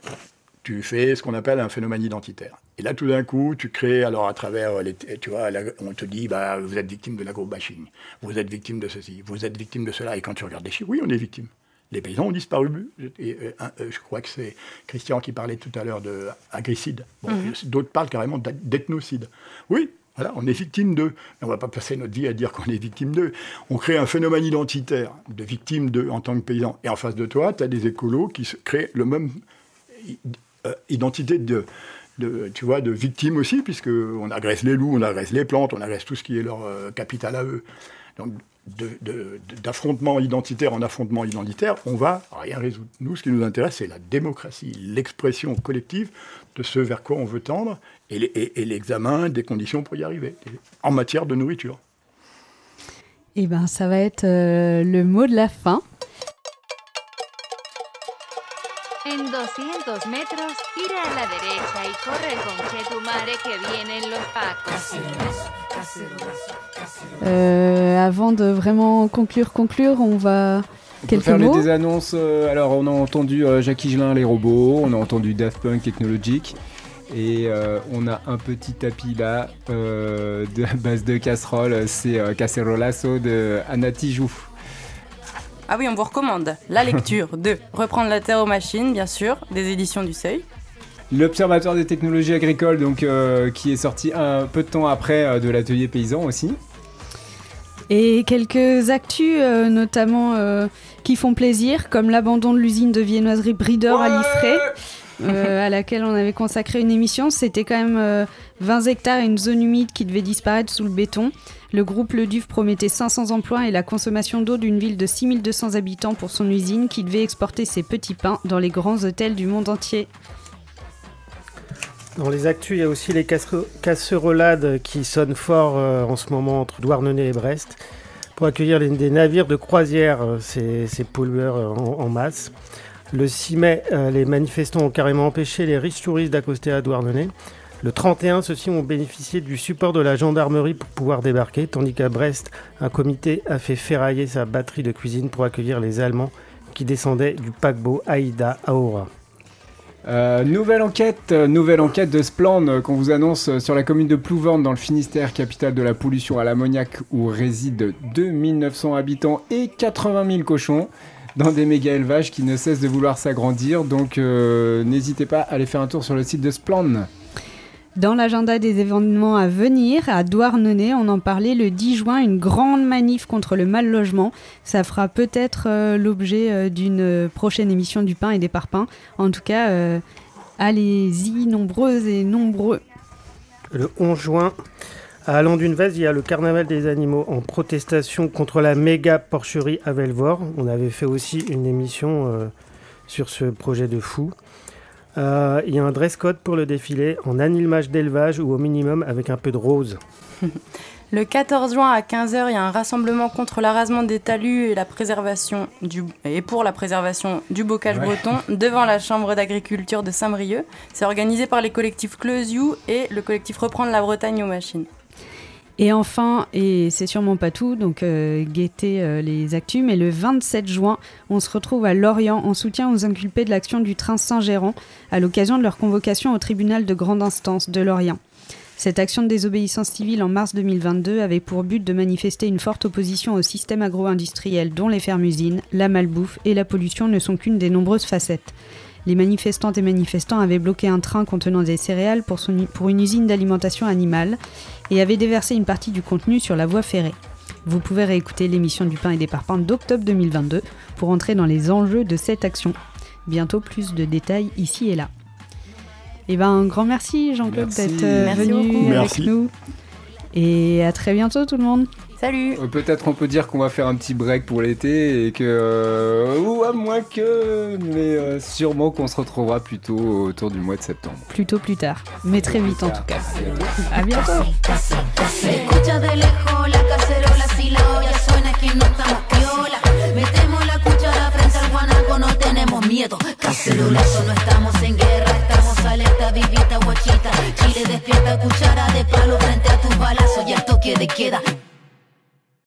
tu fais ce qu'on appelle un phénomène identitaire. Et là, tout d'un coup, tu crées, alors à travers, les, tu vois, on te dit, bah, vous êtes victime de l'agro-bashing, vous êtes victime de ceci, vous êtes victime de cela. Et quand tu regardes les chiffres, oui, on est victime. Les paysans ont disparu. Et, euh, euh, je crois que c'est Christian qui parlait tout à l'heure d'agricide. Bon, mhm. D'autres parlent carrément d'ethnocide. Oui, voilà, on est victime d'eux. On ne va pas passer notre vie à dire qu'on est victime d'eux. On crée un phénomène identitaire de victime d'eux en tant que paysan. Et en face de toi, tu as des écolos qui créent le même euh, identité de, tu vois, de victimes aussi, puisqu'on agresse les loups, on agresse les plantes, on agresse tout ce qui est leur euh, capital à eux. Donc, d'affrontement identitaire en affrontement identitaire, on va rien résoudre. Nous, ce qui nous intéresse, c'est la démocratie, l'expression collective de ce vers quoi on veut tendre et l'examen des conditions pour y arriver, en matière de nourriture.
Eh bien, ça va être euh, le mot de la fin.
200 metros, gira a la derecha y corre con tu madre que vienen los pacos.
Euh, avant de vraiment conclure, conclure, on va.
On peut faire des annonces. Euh, alors, on a entendu euh, Jackie Gelin, les robots. On a entendu Daft Punk Technologic. Et on a un petit tapis là de base de casserole. C'est Cacerolazo de Anati Jouf.
Ah oui, on vous recommande la lecture de Reprendre la terre aux machines, bien sûr, des éditions du Seuil.
L'Observatoire des technologies agricoles, donc, euh, qui est sorti un peu de temps après euh, de l'atelier paysan aussi.
Et quelques actus, euh, notamment qui font plaisir, comme l'abandon de l'usine de viennoiserie Breeder à Liffré, (laughs) à laquelle on avait consacré une émission. C'était quand même 20 hectares et une zone humide qui devait disparaître sous le béton. Le groupe Le Duf promettait 500 emplois et la consommation d'eau d'une ville de 6200 habitants pour son usine qui devait exporter ses petits pains dans les grands hôtels du monde entier.
Dans les actus, il y a aussi les casserolades qui sonnent fort euh, en ce moment entre Douarnenez et Brest pour accueillir des navires de croisière, euh, ces, pollueurs euh, en, masse. Le 6 mai, les manifestants ont carrément empêché les riches touristes d'accoster à Douarnenez. Le 31, ceux-ci ont bénéficié du support de la gendarmerie pour pouvoir débarquer, tandis qu'à Brest, un comité a fait ferrailler sa batterie de cuisine pour accueillir les Allemands qui descendaient du paquebot Aïda Aura.
Euh, nouvelle enquête, euh, nouvelle enquête de Splan euh, qu'on vous annonce sur la commune de Plouvorne dans le Finistère, capitale de la pollution à l'ammoniac où résident 2900 habitants et 80 000 cochons dans des méga élevages qui ne cessent de vouloir s'agrandir. Donc n'hésitez pas à aller faire un tour sur le site de Splan.
Dans l'agenda des événements à venir, à Douarnenez, on en parlait le 10 juin, une grande manif contre le mal logement. Ça fera peut-être euh, l'objet euh, d'une prochaine émission du pain et des parpaings. En tout cas, euh, allez-y, nombreuses et nombreux.
Le 11 juin, à Allandune-Vez, il y a le carnaval des animaux en protestation contre la méga porcherie à Velvor. On avait fait aussi une émission sur ce projet de fou. Euh, il y a un dress code pour le défilé en animage d'élevage ou au minimum avec un peu de rose. (laughs)
Le 14 juin à 15h, il y a un rassemblement contre l'arasement des talus et, la préservation du, et pour la préservation du bocage
Ouais.
breton (laughs) devant la Chambre d'agriculture de Saint-Brieuc. C'est organisé par les collectifs Closiou et le collectif Reprendre la Bretagne aux machines.
Et enfin, et c'est sûrement pas tout, donc euh, guettez euh, les actus, mais le 27 juin, on se retrouve à Lorient en soutien aux inculpés de l'action du train Saint-Géran à l'occasion de leur convocation au tribunal de grande instance de Lorient. Cette action de désobéissance civile en mars 2022 avait pour but de manifester une forte opposition au système agro-industriel dont les fermes-usines, la malbouffe et la pollution ne sont qu'une des nombreuses facettes. Les manifestantes et manifestants avaient bloqué un train contenant des céréales pour, son- pour une usine d'alimentation animale et avaient déversé une partie du contenu sur la voie ferrée. Vous pouvez réécouter l'émission du pain et des parpaings d'octobre 2022 pour entrer dans les enjeux de cette action. Bientôt plus de détails ici et là. Et ben un grand merci Jean-Claude d'être euh,
Merci
venu avec
Merci.
nous. Et à très bientôt tout le monde.
Salut
Euh, Peut-être on peut dire qu'on va faire un petit break pour l'été et que. euh, ou à moins que. Mais euh, sûrement qu'on se retrouvera plutôt autour du mois de septembre.
Plutôt plus tard, mais très vite en tout cas. À bientôt.
Al miedo. Cacerolazo, no estamos en guerra, estamos alerta, vivita, guachita. Chile despierta, cuchara de palo frente a tus balazos y el toque de queda.